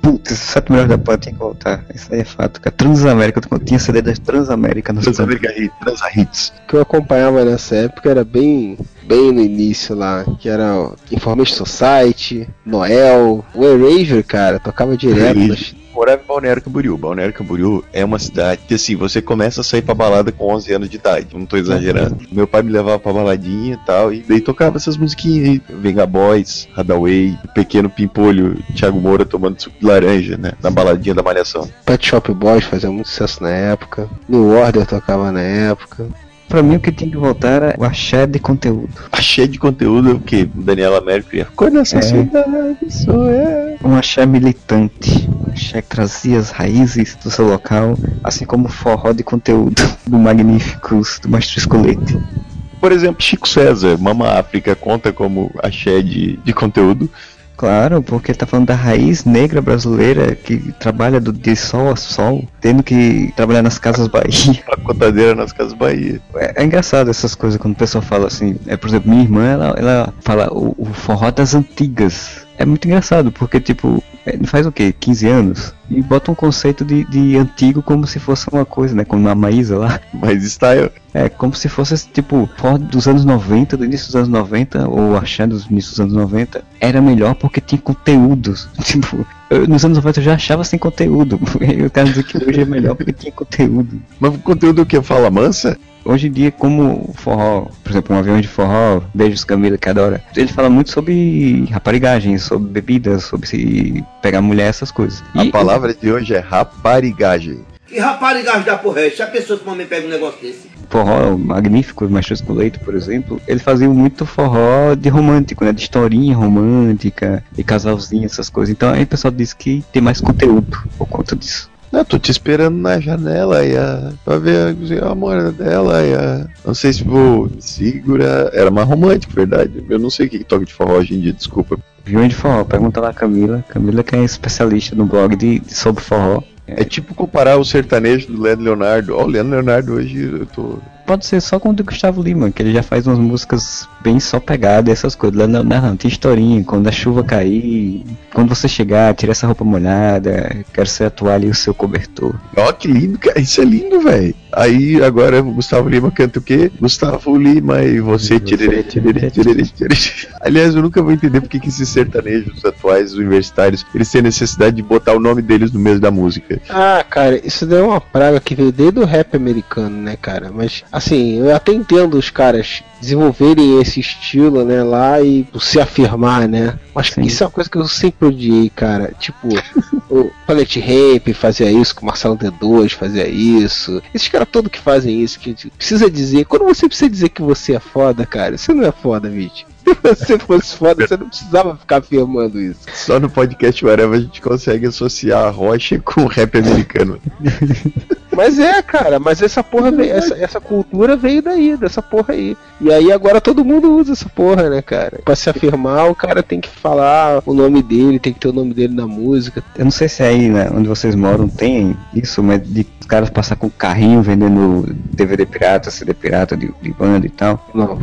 Putz, os sete melhores da Pan tinha que voltar. Isso aí é fato. cara. Transamérica, eu tinha CD das Transamérica no Transamérica Hits. Transa Hits. que eu acompanhava nessa época era bem bem no início lá, que era o Information Society, Noel, o Eraser, cara, tocava direto. Nas- Morava em Balneário Camboriú. Balneário Camboriú é uma cidade que, assim, você começa a sair pra balada com 11 anos de idade. Não tô exagerando. Meu pai me levava pra baladinha e tal, e daí tocava essas musiquinhas aí. Venga Boys, Hadaway, Pequeno Pimpolho, Thiago Moura tomando suco de laranja, né? Na baladinha da Malhação. Pet Shop Boys fazia muito sucesso na época. New Order tocava na época. Pra mim o que tinha que voltar era o axé de conteúdo. Achei de conteúdo o quê? Daniela Mercury. Cor nessa É. cidade sou eu. Um axé militante. Que trazia as raízes do seu local, assim como forró de conteúdo do Magníficos, do Mestre Escolete. Por exemplo, Chico César, Mama África, conta como axé de, de conteúdo. Claro, porque tá falando da raiz negra brasileira que trabalha do, de sol a sol, tendo que trabalhar nas casas Bahia. A contadeira nas Casas Bahia. É, é engraçado essas coisas quando o pessoal fala assim. É, por exemplo, minha irmã, ela, ela fala o, o forró das antigas. É muito engraçado, porque tipo, é, faz o quê? 15 anos? E bota um conceito de, de antigo como se fosse uma coisa, né? Como a Maísa lá. Mas style. É, como se fosse tipo, dos anos 90, do início dos anos 90, ou achando dos inícios dos anos 90, era melhor porque tinha conteúdos. Tipo, eu, nos anos 90 eu já achava sem conteúdo. E o cara dizer que hoje é melhor porque tinha conteúdo. Mas o conteúdo que fala mansa? Hoje em dia, como o forró, por exemplo, um avião de forró, beijos Camila, que adora, ele fala muito sobre raparigagem, sobre bebidas, sobre se pegar mulher, essas coisas. A E- palavra de hoje é raparigagem. Que raparigagem da porra é? Se a pessoa que mamãe pega um negócio desse. forró magnífico, Machos com Leite, por exemplo, ele fazia muito forró de romântico, né? De historinha romântica, de casalzinho, essas coisas. Então aí o pessoal diz que tem mais conteúdo por conta disso. Eu tô te esperando na janela e a, pra ver a amor dela e a, não sei se vou segura. Era mais romântico, verdade. Eu não sei o que, toca de forró hoje em dia, desculpa. Avião de forró, pergunta lá a Camila. Camila que é especialista no blog de, de- sobre forró. É tipo comparar o sertanejo do Leandro Leonardo. Ó, o Leandro Leonardo hoje eu tô. Pode ser só com o do Gustavo Lima, que ele já faz umas músicas bem só pegada, essas coisas. Lá não, tem historinha, quando a chuva cair, quando você chegar, tira essa roupa molhada, quero ser a toalha e o seu cobertor. Ó, que lindo, cara. Isso é lindo, velho. Aí agora o Gustavo Lima canta o quê? Gustavo Lima e você. Tiriri, tiriri, tiriri, tiriri. Aliás, eu nunca vou entender porque que esses sertanejos atuais, universitários, eles têm necessidade de botar o nome deles no meio da música. Ah, cara, isso daí é uma praga que veio desde o rap americano, né, cara? Mas, assim, eu até entendo os caras desenvolverem esse estilo, né, lá e se afirmar, né? Mas isso é uma coisa que eu sempre odiei, cara. Tipo, o Planet Ramp fazia isso, o Marcelo D2 fazia isso. Esses caras todos que fazem isso, que precisa dizer. Quando você precisa dizer que você é foda, cara, você não é foda, Vit. Se você fosse foda, você não precisava ficar afirmando isso. Só no podcast Whatever a gente consegue associar a rocha com o rap americano. Mas é, cara, mas essa porra veio, essa, essa cultura veio daí, dessa porra aí. E aí agora todo mundo usa essa porra, né, cara? Pra se afirmar, o cara tem que falar o nome dele, tem que ter o nome dele na música. Eu não sei se aí né, onde vocês moram tem isso, mas de os caras passar com carrinho vendendo DVD pirata, CD pirata de, de banda e tal. Não.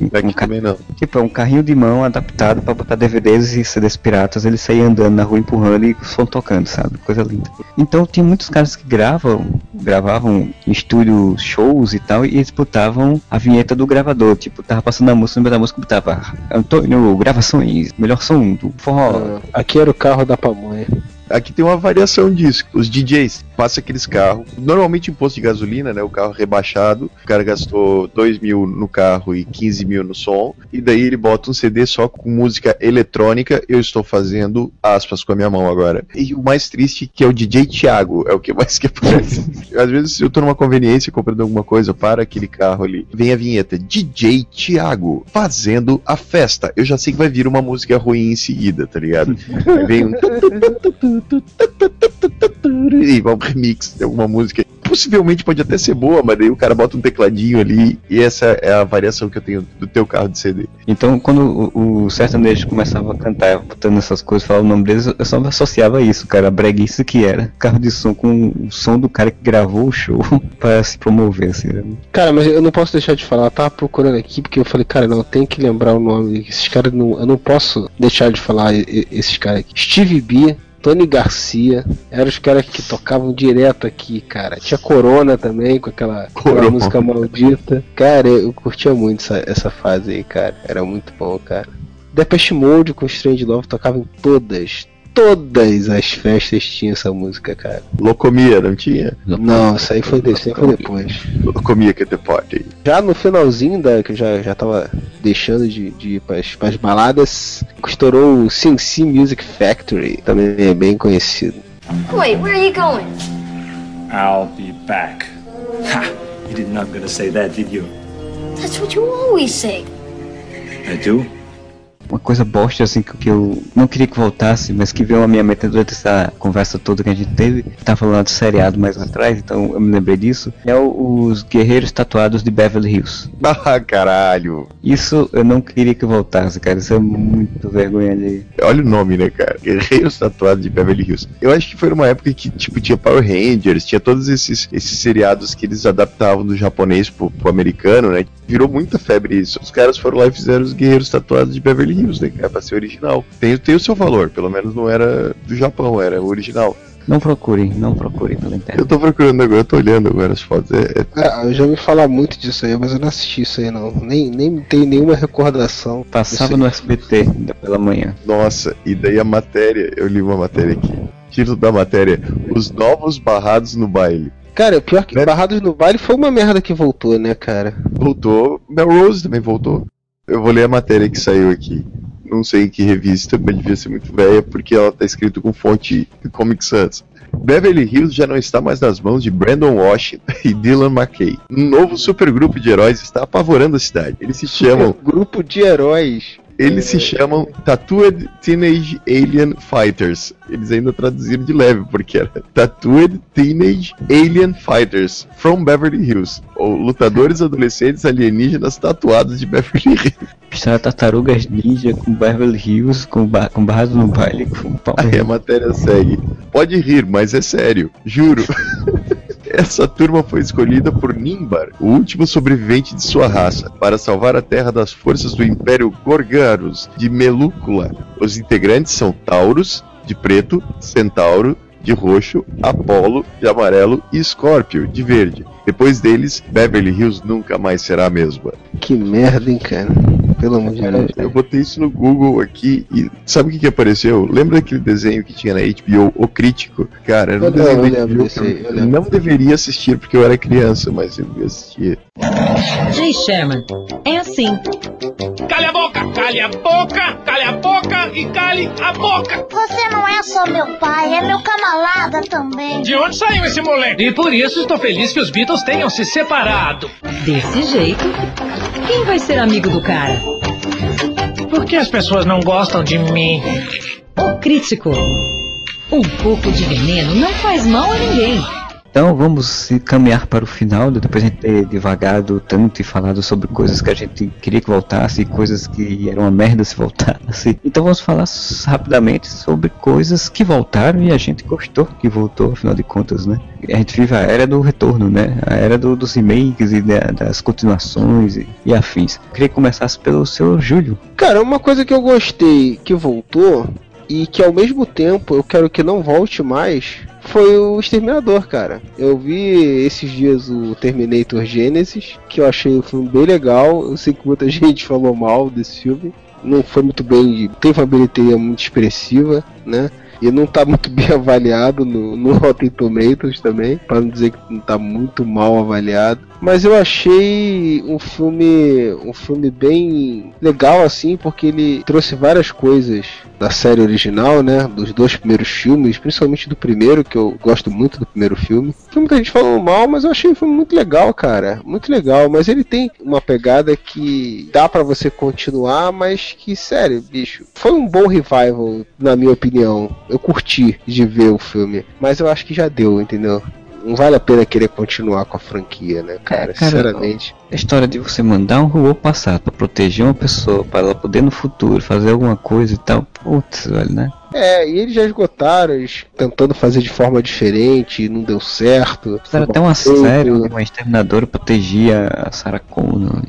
um ca- Também não. Tipo, é um carrinho de mão adaptado pra botar DVDs e CDs piratas, ele saía andando na rua empurrando e o som tocando, sabe? Coisa linda. Então tinha muitos caras que gravam, gravavam estúdio shows e tal, e eles botavam a vinheta do gravador, tipo, tava passando a música, no meio da música botava Antônio, gravações, melhor som do forró. Ah, aqui era o carro da pamonha. Aqui tem uma variação disso. Os DJs passam aqueles carros, normalmente em posto de gasolina, né? O carro rebaixado. O cara gastou 2 mil no carro e 15 mil no som. E daí ele bota um CD só com música eletrônica. Eu estou fazendo aspas com a minha mão agora. E o mais triste que é o DJ Thiago. É o que mais que aparece. Às vezes eu tô numa conveniência comprando alguma coisa para aquele carro ali. Vem a vinheta DJ Thiago fazendo a festa. Eu já sei que vai vir uma música ruim em seguida, tá ligado? Aí vem um e vai um remix de alguma música. Possivelmente pode até ser boa, mas daí o cara bota um tecladinho ali e essa é a variação que eu tenho do teu carro de CD. Então, quando o, o sertanejo começava a cantar, botando essas coisas, falava o nome deles, eu só associava isso, cara, a breguice que era. Carro de som com o som do cara que gravou o show para se promover, assim. né? Cara, mas eu não posso deixar de falar, eu tava procurando aqui porque eu falei, cara, não, tem que lembrar o nome. Esses caras não. Eu não posso deixar de falar esses caras aqui. Steve B. Tony Garcia, eram os caras que tocavam direto aqui, cara. Tinha Corona também, com aquela, aquela música maldita. Cara, eu curtia muito essa, essa fase aí, cara. Era muito bom, cara. Depeche Mode com Strange Love tocava em todas, todas as festas tinha essa música, cara. Locomia, não tinha? Não, isso aí foi, isso aí foi depois. Locomia que the party. Já no finalzinho da que eu já, já tava deixando de, de ir pras, pras baladas, estourou o CNC Music Factory, também é bem conhecido. Wait, where are you going? I'll be back. Ha! You did not gonna say that, did you? That's what you always say. I do? Uma coisa bosta, assim, que eu não queria que voltasse, mas que veio à minha mente durante essa conversa toda que a gente teve. Tá falando de seriado mais atrás, então eu me lembrei disso. É o- os Guerreiros Tatuados de Beverly Hills. Ah, caralho. Isso eu não queria que voltasse, cara. Isso é muito vergonha de. Olha o nome, né, cara? Guerreiros Tatuados de Beverly Hills. Eu acho que foi numa época que, tipo, tinha Power Rangers, tinha todos esses, esses seriados que eles adaptavam do japonês pro, pro americano, né? Virou muita febre isso. Os caras foram lá e fizeram os Guerreiros Tatuados de Beverly Hills, né, cara? Pra ser original. Tem, tem o seu valor, pelo menos não era do Japão, era o original. Não procurem, não procurem pela internet. Eu tô procurando agora, eu tô olhando agora as fotos. É, é- Ah, eu já ouvi falar muito disso aí, mas eu não assisti isso aí não. Nem, nem tenho nenhuma recordação. Passava no. SBT ainda pela manhã. Nossa, e daí a matéria, eu li uma matéria aqui. Título da matéria: Os novos barrados no baile. Cara, pior que Né? Barrados no Baile foi uma merda que voltou, né, cara? Voltou, Melrose também voltou. Eu vou ler a matéria que saiu aqui. Não sei em que revista, mas devia ser muito velha, porque ela tá escrito com fonte Comic Sans. Beverly Hills já não está mais nas mãos de Brandon Washington e Dylan McKay. Um novo supergrupo de heróis está apavorando a cidade. Eles se chamam Grupo de heróis. Eles se chamam Tattooed Teenage Alien Fighters. Eles ainda traduziram de leve, porque era Tattooed Teenage Alien Fighters from Beverly Hills. Ou Lutadores Adolescentes Alienígenas Tatuados de Beverly Hills. Está tartarugas ninja com Beverly Hills, com, ba com barras no baile, com pau. Aí a matéria segue. Pode rir, mas é sério. Juro. Essa turma foi escolhida por Nimbar, o último sobrevivente de sua raça, para salvar a Terra das forças do Império Gorgaros de Melúcula. Os integrantes são Taurus, de preto, Centauro, de roxo, Apolo, de amarelo e Scorpio, de verde. Depois deles, Beverly Hills nunca mais será a mesma. Que merda, hein, cara. Pelo amor de Deus. Eu botei isso no Google aqui e sabe o que, que apareceu? Lembra daquele desenho que tinha na HBO, O Crítico? Cara, era um Eu desenho lembro, da eu lembro HBO eu eu lembro. não deveria assistir porque eu era criança, mas eu assistia. Jay Sherman, é assim. Calha a boca, calhe a boca, calhe a boca e cale a boca. Você não é só meu pai, é meu camarada também. De onde saiu esse moleque? E por isso estou feliz que os Beatles tenham se separado. Desse jeito, quem vai ser amigo do cara? Por que as pessoas não gostam de mim? O crítico. Um pouco de veneno não faz mal a ninguém. Então vamos caminhar para o final, depois a gente ter devagado tanto e falado sobre coisas que a gente queria que voltasse e coisas que eram uma merda se voltasse. Então vamos falar rapidamente sobre coisas que voltaram e a gente gostou que voltou, afinal de contas, né? A gente vive a era do retorno, né? A era do, dos remakes e da, das continuações e, e afins. Queria que começasse pelo seu Júlio. Cara, uma coisa que eu gostei que voltou e que ao mesmo tempo eu quero que não volte mais foi o Exterminador, cara. Eu vi esses dias o Terminator Genesis, que eu achei o filme bem legal. Eu sei que muita gente falou mal desse filme. Não foi muito bem, teve uma bilheteria muito expressiva, né? E não tá muito bem avaliado no, no Rotten Tomatoes também, para não dizer que não tá muito mal avaliado. Mas eu achei um filme um filme bem legal assim, porque ele trouxe várias coisas da série original, né, dos dois primeiros filmes, principalmente do primeiro, que eu gosto muito do primeiro filme. Foi muita gente falou mal, mas eu achei o filme muito legal, cara, muito legal, mas ele tem uma pegada que dá para você continuar, mas que sério, bicho, foi um bom revival na minha opinião. Eu curti de ver o filme, mas eu acho que já deu, entendeu? não vale a pena querer continuar com a franquia, né, cara? É, cara Sinceramente. A história de você mandar um robô passar para proteger uma pessoa, para ela poder no futuro fazer alguma coisa e tal, putz, velho, né? É, e eles já esgotaram, eles tentando fazer de forma diferente, não deu certo. Fizeram até uma série onde uma exterminadora protegia a Sarah Connor.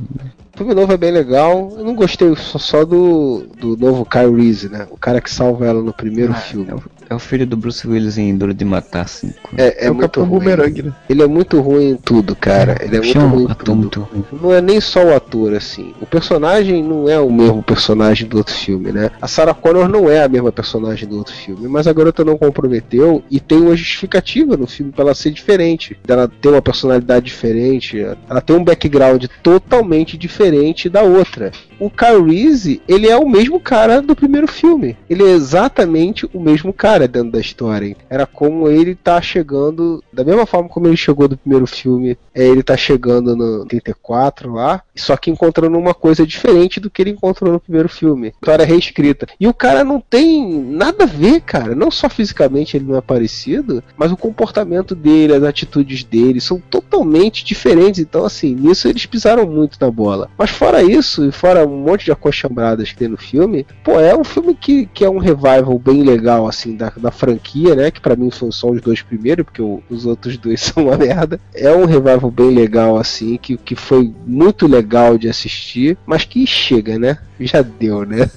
O filme novo é bem legal. Eu não gostei só, só do, do novo Kyle Reese, né? O cara que salva ela no primeiro ah, filme. É o, é o, filho do Bruce Willis em Duro de Matar 5. É, é, é muito ruim. Boomerang, né? Ele é muito ruim em tudo, cara. Ele é muito ruim em tudo. Muito ruim. Não é nem só o ator, assim. O personagem não é o mesmo personagem do outro filme, né? A Sarah Connor não é a mesma personagem do outro filme, mas a garota não comprometeu e tem uma justificativa no filme para ela ser diferente. Ela ter uma personalidade diferente, ela tem um background totalmente diferente da outra. O Kyle Reese, ele é o mesmo cara do primeiro filme. Ele é exatamente o mesmo cara dentro da história. Era como ele tá chegando, da mesma forma como ele chegou do primeiro filme, é, ele tá chegando no 34 lá, só que encontrando uma coisa diferente do que ele encontrou no primeiro filme. História reescrita. E o cara não tem nada a ver, cara. Não só fisicamente ele não é parecido, mas o comportamento dele, as atitudes dele são totalmente diferentes. Então, assim, nisso eles pisaram muito na bola. Mas fora isso, e fora um monte de acochambradas que tem no filme, pô, é um filme que, que é um revival bem legal, assim, da, da franquia, né? Que para mim são só os dois primeiros, porque o, os outros dois são uma merda. É um revival bem legal, assim, que, que foi muito legal de assistir, mas que chega, né? Já deu, né?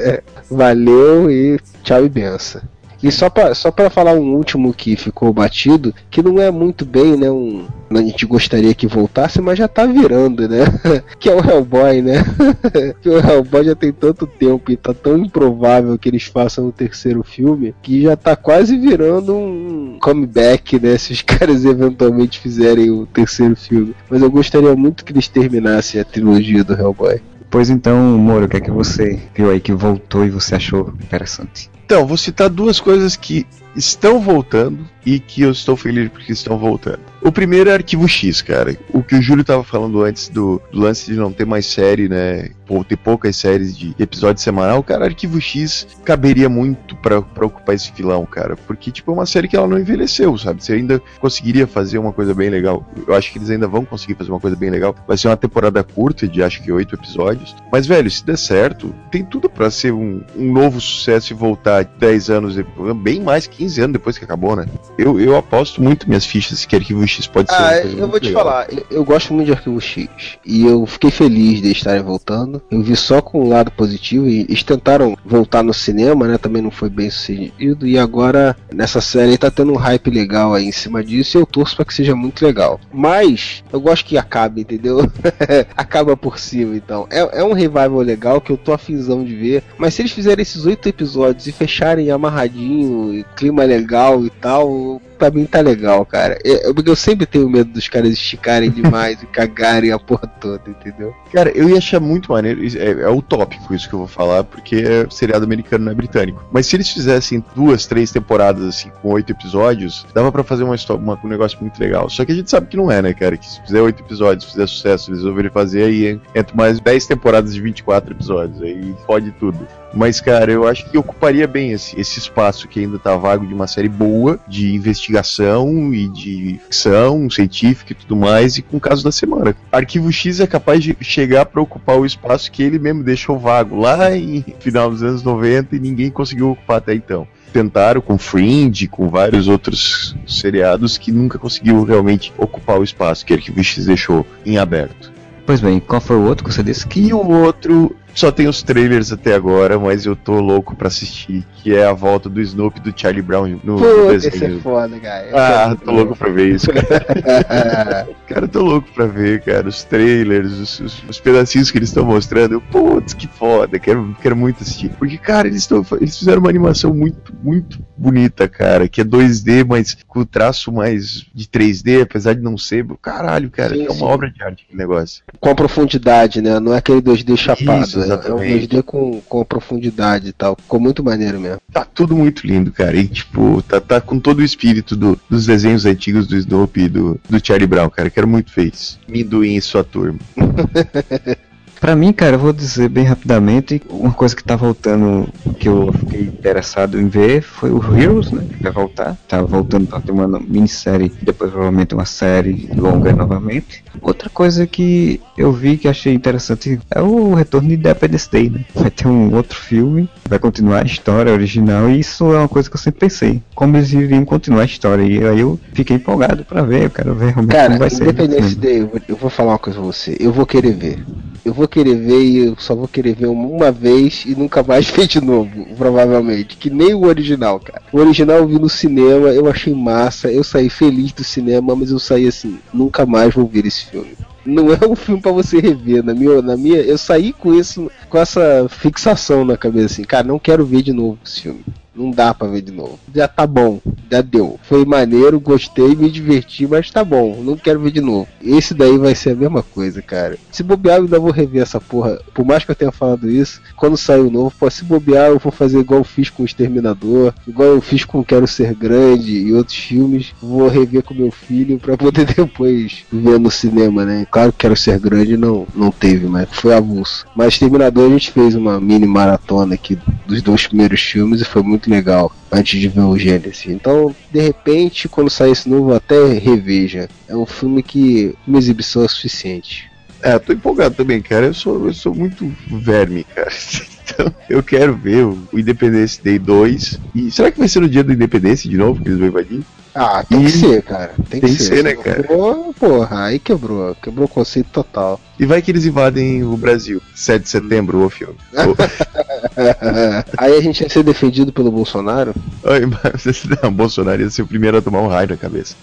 Valeu e tchau e benção. E só para só pra falar um último que ficou batido, que não é muito bem, né? Um, a gente gostaria que voltasse, mas já tá virando, né? que é o Hellboy, né? que o Hellboy já tem tanto tempo e tá tão improvável que eles façam o terceiro filme que já tá quase virando um comeback, né? Se os caras eventualmente fizerem o terceiro filme. Mas eu gostaria muito que eles terminassem a trilogia do Hellboy. Pois então, Moro, o que é que você viu aí que voltou e você achou interessante? Então, vou citar duas coisas que estão voltando e que eu estou feliz porque estão voltando. O primeiro é Arquivo X, cara. O que o Júlio estava falando antes do, do, lance de não ter mais série, né? Ou ter poucas séries de episódio semanal, cara, Arquivo X caberia muito para ocupar esse filão, cara. Porque, tipo, é uma série que ela não envelheceu, sabe? Você ainda conseguiria fazer uma coisa bem legal. Eu acho que eles ainda vão conseguir fazer uma coisa bem legal. Vai ser uma temporada curta, de acho que oito episódios. Mas, velho, se der certo, tem tudo para ser um, um novo sucesso e voltar 10 anos, bem mais 15 anos depois que acabou, né? Eu, eu aposto muito minhas fichas que Arquivo X pode ser. Ah, eu vou te legal. falar, eu gosto muito de Arquivo X. E eu fiquei feliz de estarem voltando. Eu vi só com o lado positivo. E eles tentaram voltar no cinema, né? Também não foi bem sucedido. E agora, nessa série, tá tendo um hype legal aí em cima disso. E eu torço para que seja muito legal. Mas, eu gosto que acabe, entendeu? Acaba por cima, então. É, é um revival legal que eu tô afinzão de ver. Mas se eles fizerem esses oito episódios e fecharem amarradinho, e clima legal e tal, pra mim tá legal, cara. Eu, porque eu sempre tenho medo dos caras esticarem demais e cagarem a porra toda, entendeu? Cara, eu ia achar muito maneiro. É, é utópico isso que eu vou falar, porque é seriado americano, não é britânico. Mas se eles fizessem duas, três temporadas, assim, com oito episódios, dava para fazer uma, história, uma, um negócio muito legal. Só que a gente sabe que não é, né, cara? Que se fizer oito episódios, fizer sucesso, eles resolverem fazer, aí entra mais dez temporadas de 24 episódios. Aí fode tudo. Mas, cara, eu acho que ocuparia bem esse, esse espaço que ainda tá vago de uma série boa, de investimento investigação e de ficção científica e tudo mais, e com o caso da semana. Arquivo X é capaz de chegar para ocupar o espaço que ele mesmo deixou vago lá em final dos anos 90 e ninguém conseguiu ocupar até então tentaram com Fringe, com vários outros seriados que nunca conseguiu realmente ocupar o espaço que Arquivo X deixou em aberto. Pois bem, qual foi o outro que você disse que E o outro só tem os trailers até agora, mas eu tô louco pra assistir, que é a volta do Snoopy do Charlie Brown no, no Pô, esse é desenho. foda, cara. Ah, é tô louco pra ver isso, cara. cara, tô louco pra ver, cara, os trailers, os, os- os pedacinhos que eles estão mostrando. Putz, que foda, quero, quero muito assistir. Porque, cara, eles, tão, eles fizeram uma animação muito, muito bonita, cara, que é 2D, mas com o traço mais de 3D, apesar de não ser. Caralho, cara, Sim, é uma sim. obra de arte aquele negócio. Com a profundidade, né? Não é aquele 2D chapado. Isso, é- é um exatamente. 2D com, com profundidade e tal. Ficou muito maneiro mesmo. Tá tudo muito lindo, cara. E, tipo, tá, tá com todo o espírito do- dos desenhos antigos do Snoopy e do, do Charlie Brown, cara. Quero muito ver isso. Minduim e sua turma. Pra mim, cara, eu vou dizer bem rapidamente, uma coisa que tá voltando, que eu fiquei interessado em ver, foi o Heroes, né, que vai voltar, tá voltando pra ter uma minissérie, depois provavelmente uma série longa novamente. Outra coisa que eu vi que achei interessante é o retorno de Independence Day, né, vai ter um outro filme, vai continuar a história original, e isso é uma coisa que eu sempre pensei, como eles iriam continuar a história, e aí eu fiquei empolgado pra ver, eu quero ver realmente Cara, como vai ser. né? Independence Day, eu vou, eu vou falar uma coisa pra você. Eu vou querer ver. Eu vou querer ver e eu só vou querer ver uma vez e nunca mais ver de novo, provavelmente. Que nem o original, cara. O original eu vi no cinema, eu achei massa, eu saí feliz do cinema, mas eu saí assim, nunca mais vou ver esse filme. Não é um filme pra você rever, na minha, na minha, eu saí com isso, com essa fixação na cabeça assim, cara, não quero ver de novo esse filme. Não dá pra ver de novo. Já tá bom, já deu. Foi maneiro, gostei, me diverti, mas tá bom, não quero ver de novo. Esse daí vai ser a mesma coisa, cara. Se bobear, eu ainda vou rever essa porra. Por mais que eu tenha falado isso, quando sair o novo, pô, se bobear, eu vou fazer igual eu fiz com o Exterminador, igual eu fiz com Quero Ser Grande e outros filmes. Vou rever com meu filho pra poder depois ver no cinema, né? Claro que Quero Ser Grande não, não teve, mas foi avulso. Mas Exterminador a gente fez uma mini maratona aqui dos dois primeiros filmes e foi muito legal antes de ver o Gênesis. Então, de repente, quando sair esse novo, até reveja. É um filme que uma exibição é suficiente. É, tô empolgado também, cara. Eu sou, eu sou muito verme, cara. Então, eu quero ver o, o Independence Day 2. E será que vai ser no dia do Independência de novo que eles vão invadir? Ah, tem que ser, cara. Tem, Tem que que ser, ser, né, cara? for, Porra, aí quebrou. Quebrou o conceito total. E vai que eles invadem o Brasil. 7 de setembro, o filme. aí a gente ia ser defendido pelo Bolsonaro? Oi, mas não, Bolsonaro ia ser o primeiro a tomar um raio na cabeça.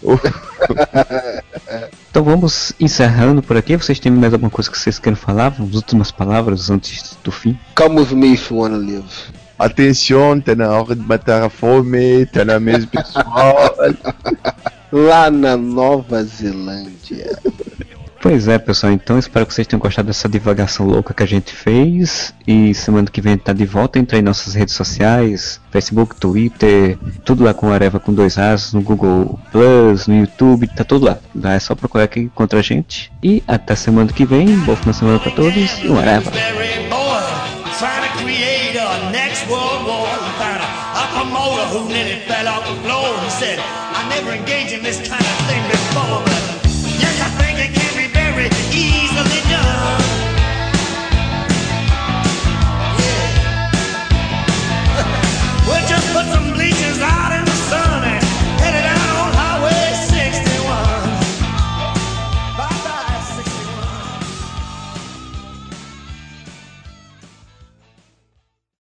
Então vamos encerrando por aqui. Vocês têm mais alguma coisa que vocês querem falar? As últimas palavras antes do fim? Come with me if you wanna live. Atenção, tá na hora de matar a fome, tá na mesa pessoal. Lá na Nova Zelândia. Pois é, pessoal. Então espero que vocês tenham gostado dessa divagação louca que a gente fez. E semana que vem a gente tá de volta. Entra em nossas redes sociais: Facebook, Twitter, tudo lá com Areva com dois As, no Google Plus, no YouTube, tá tudo lá. É só procurar aqui contra a gente. E até semana que vem. Boa final de semana pra todos e um Areva. to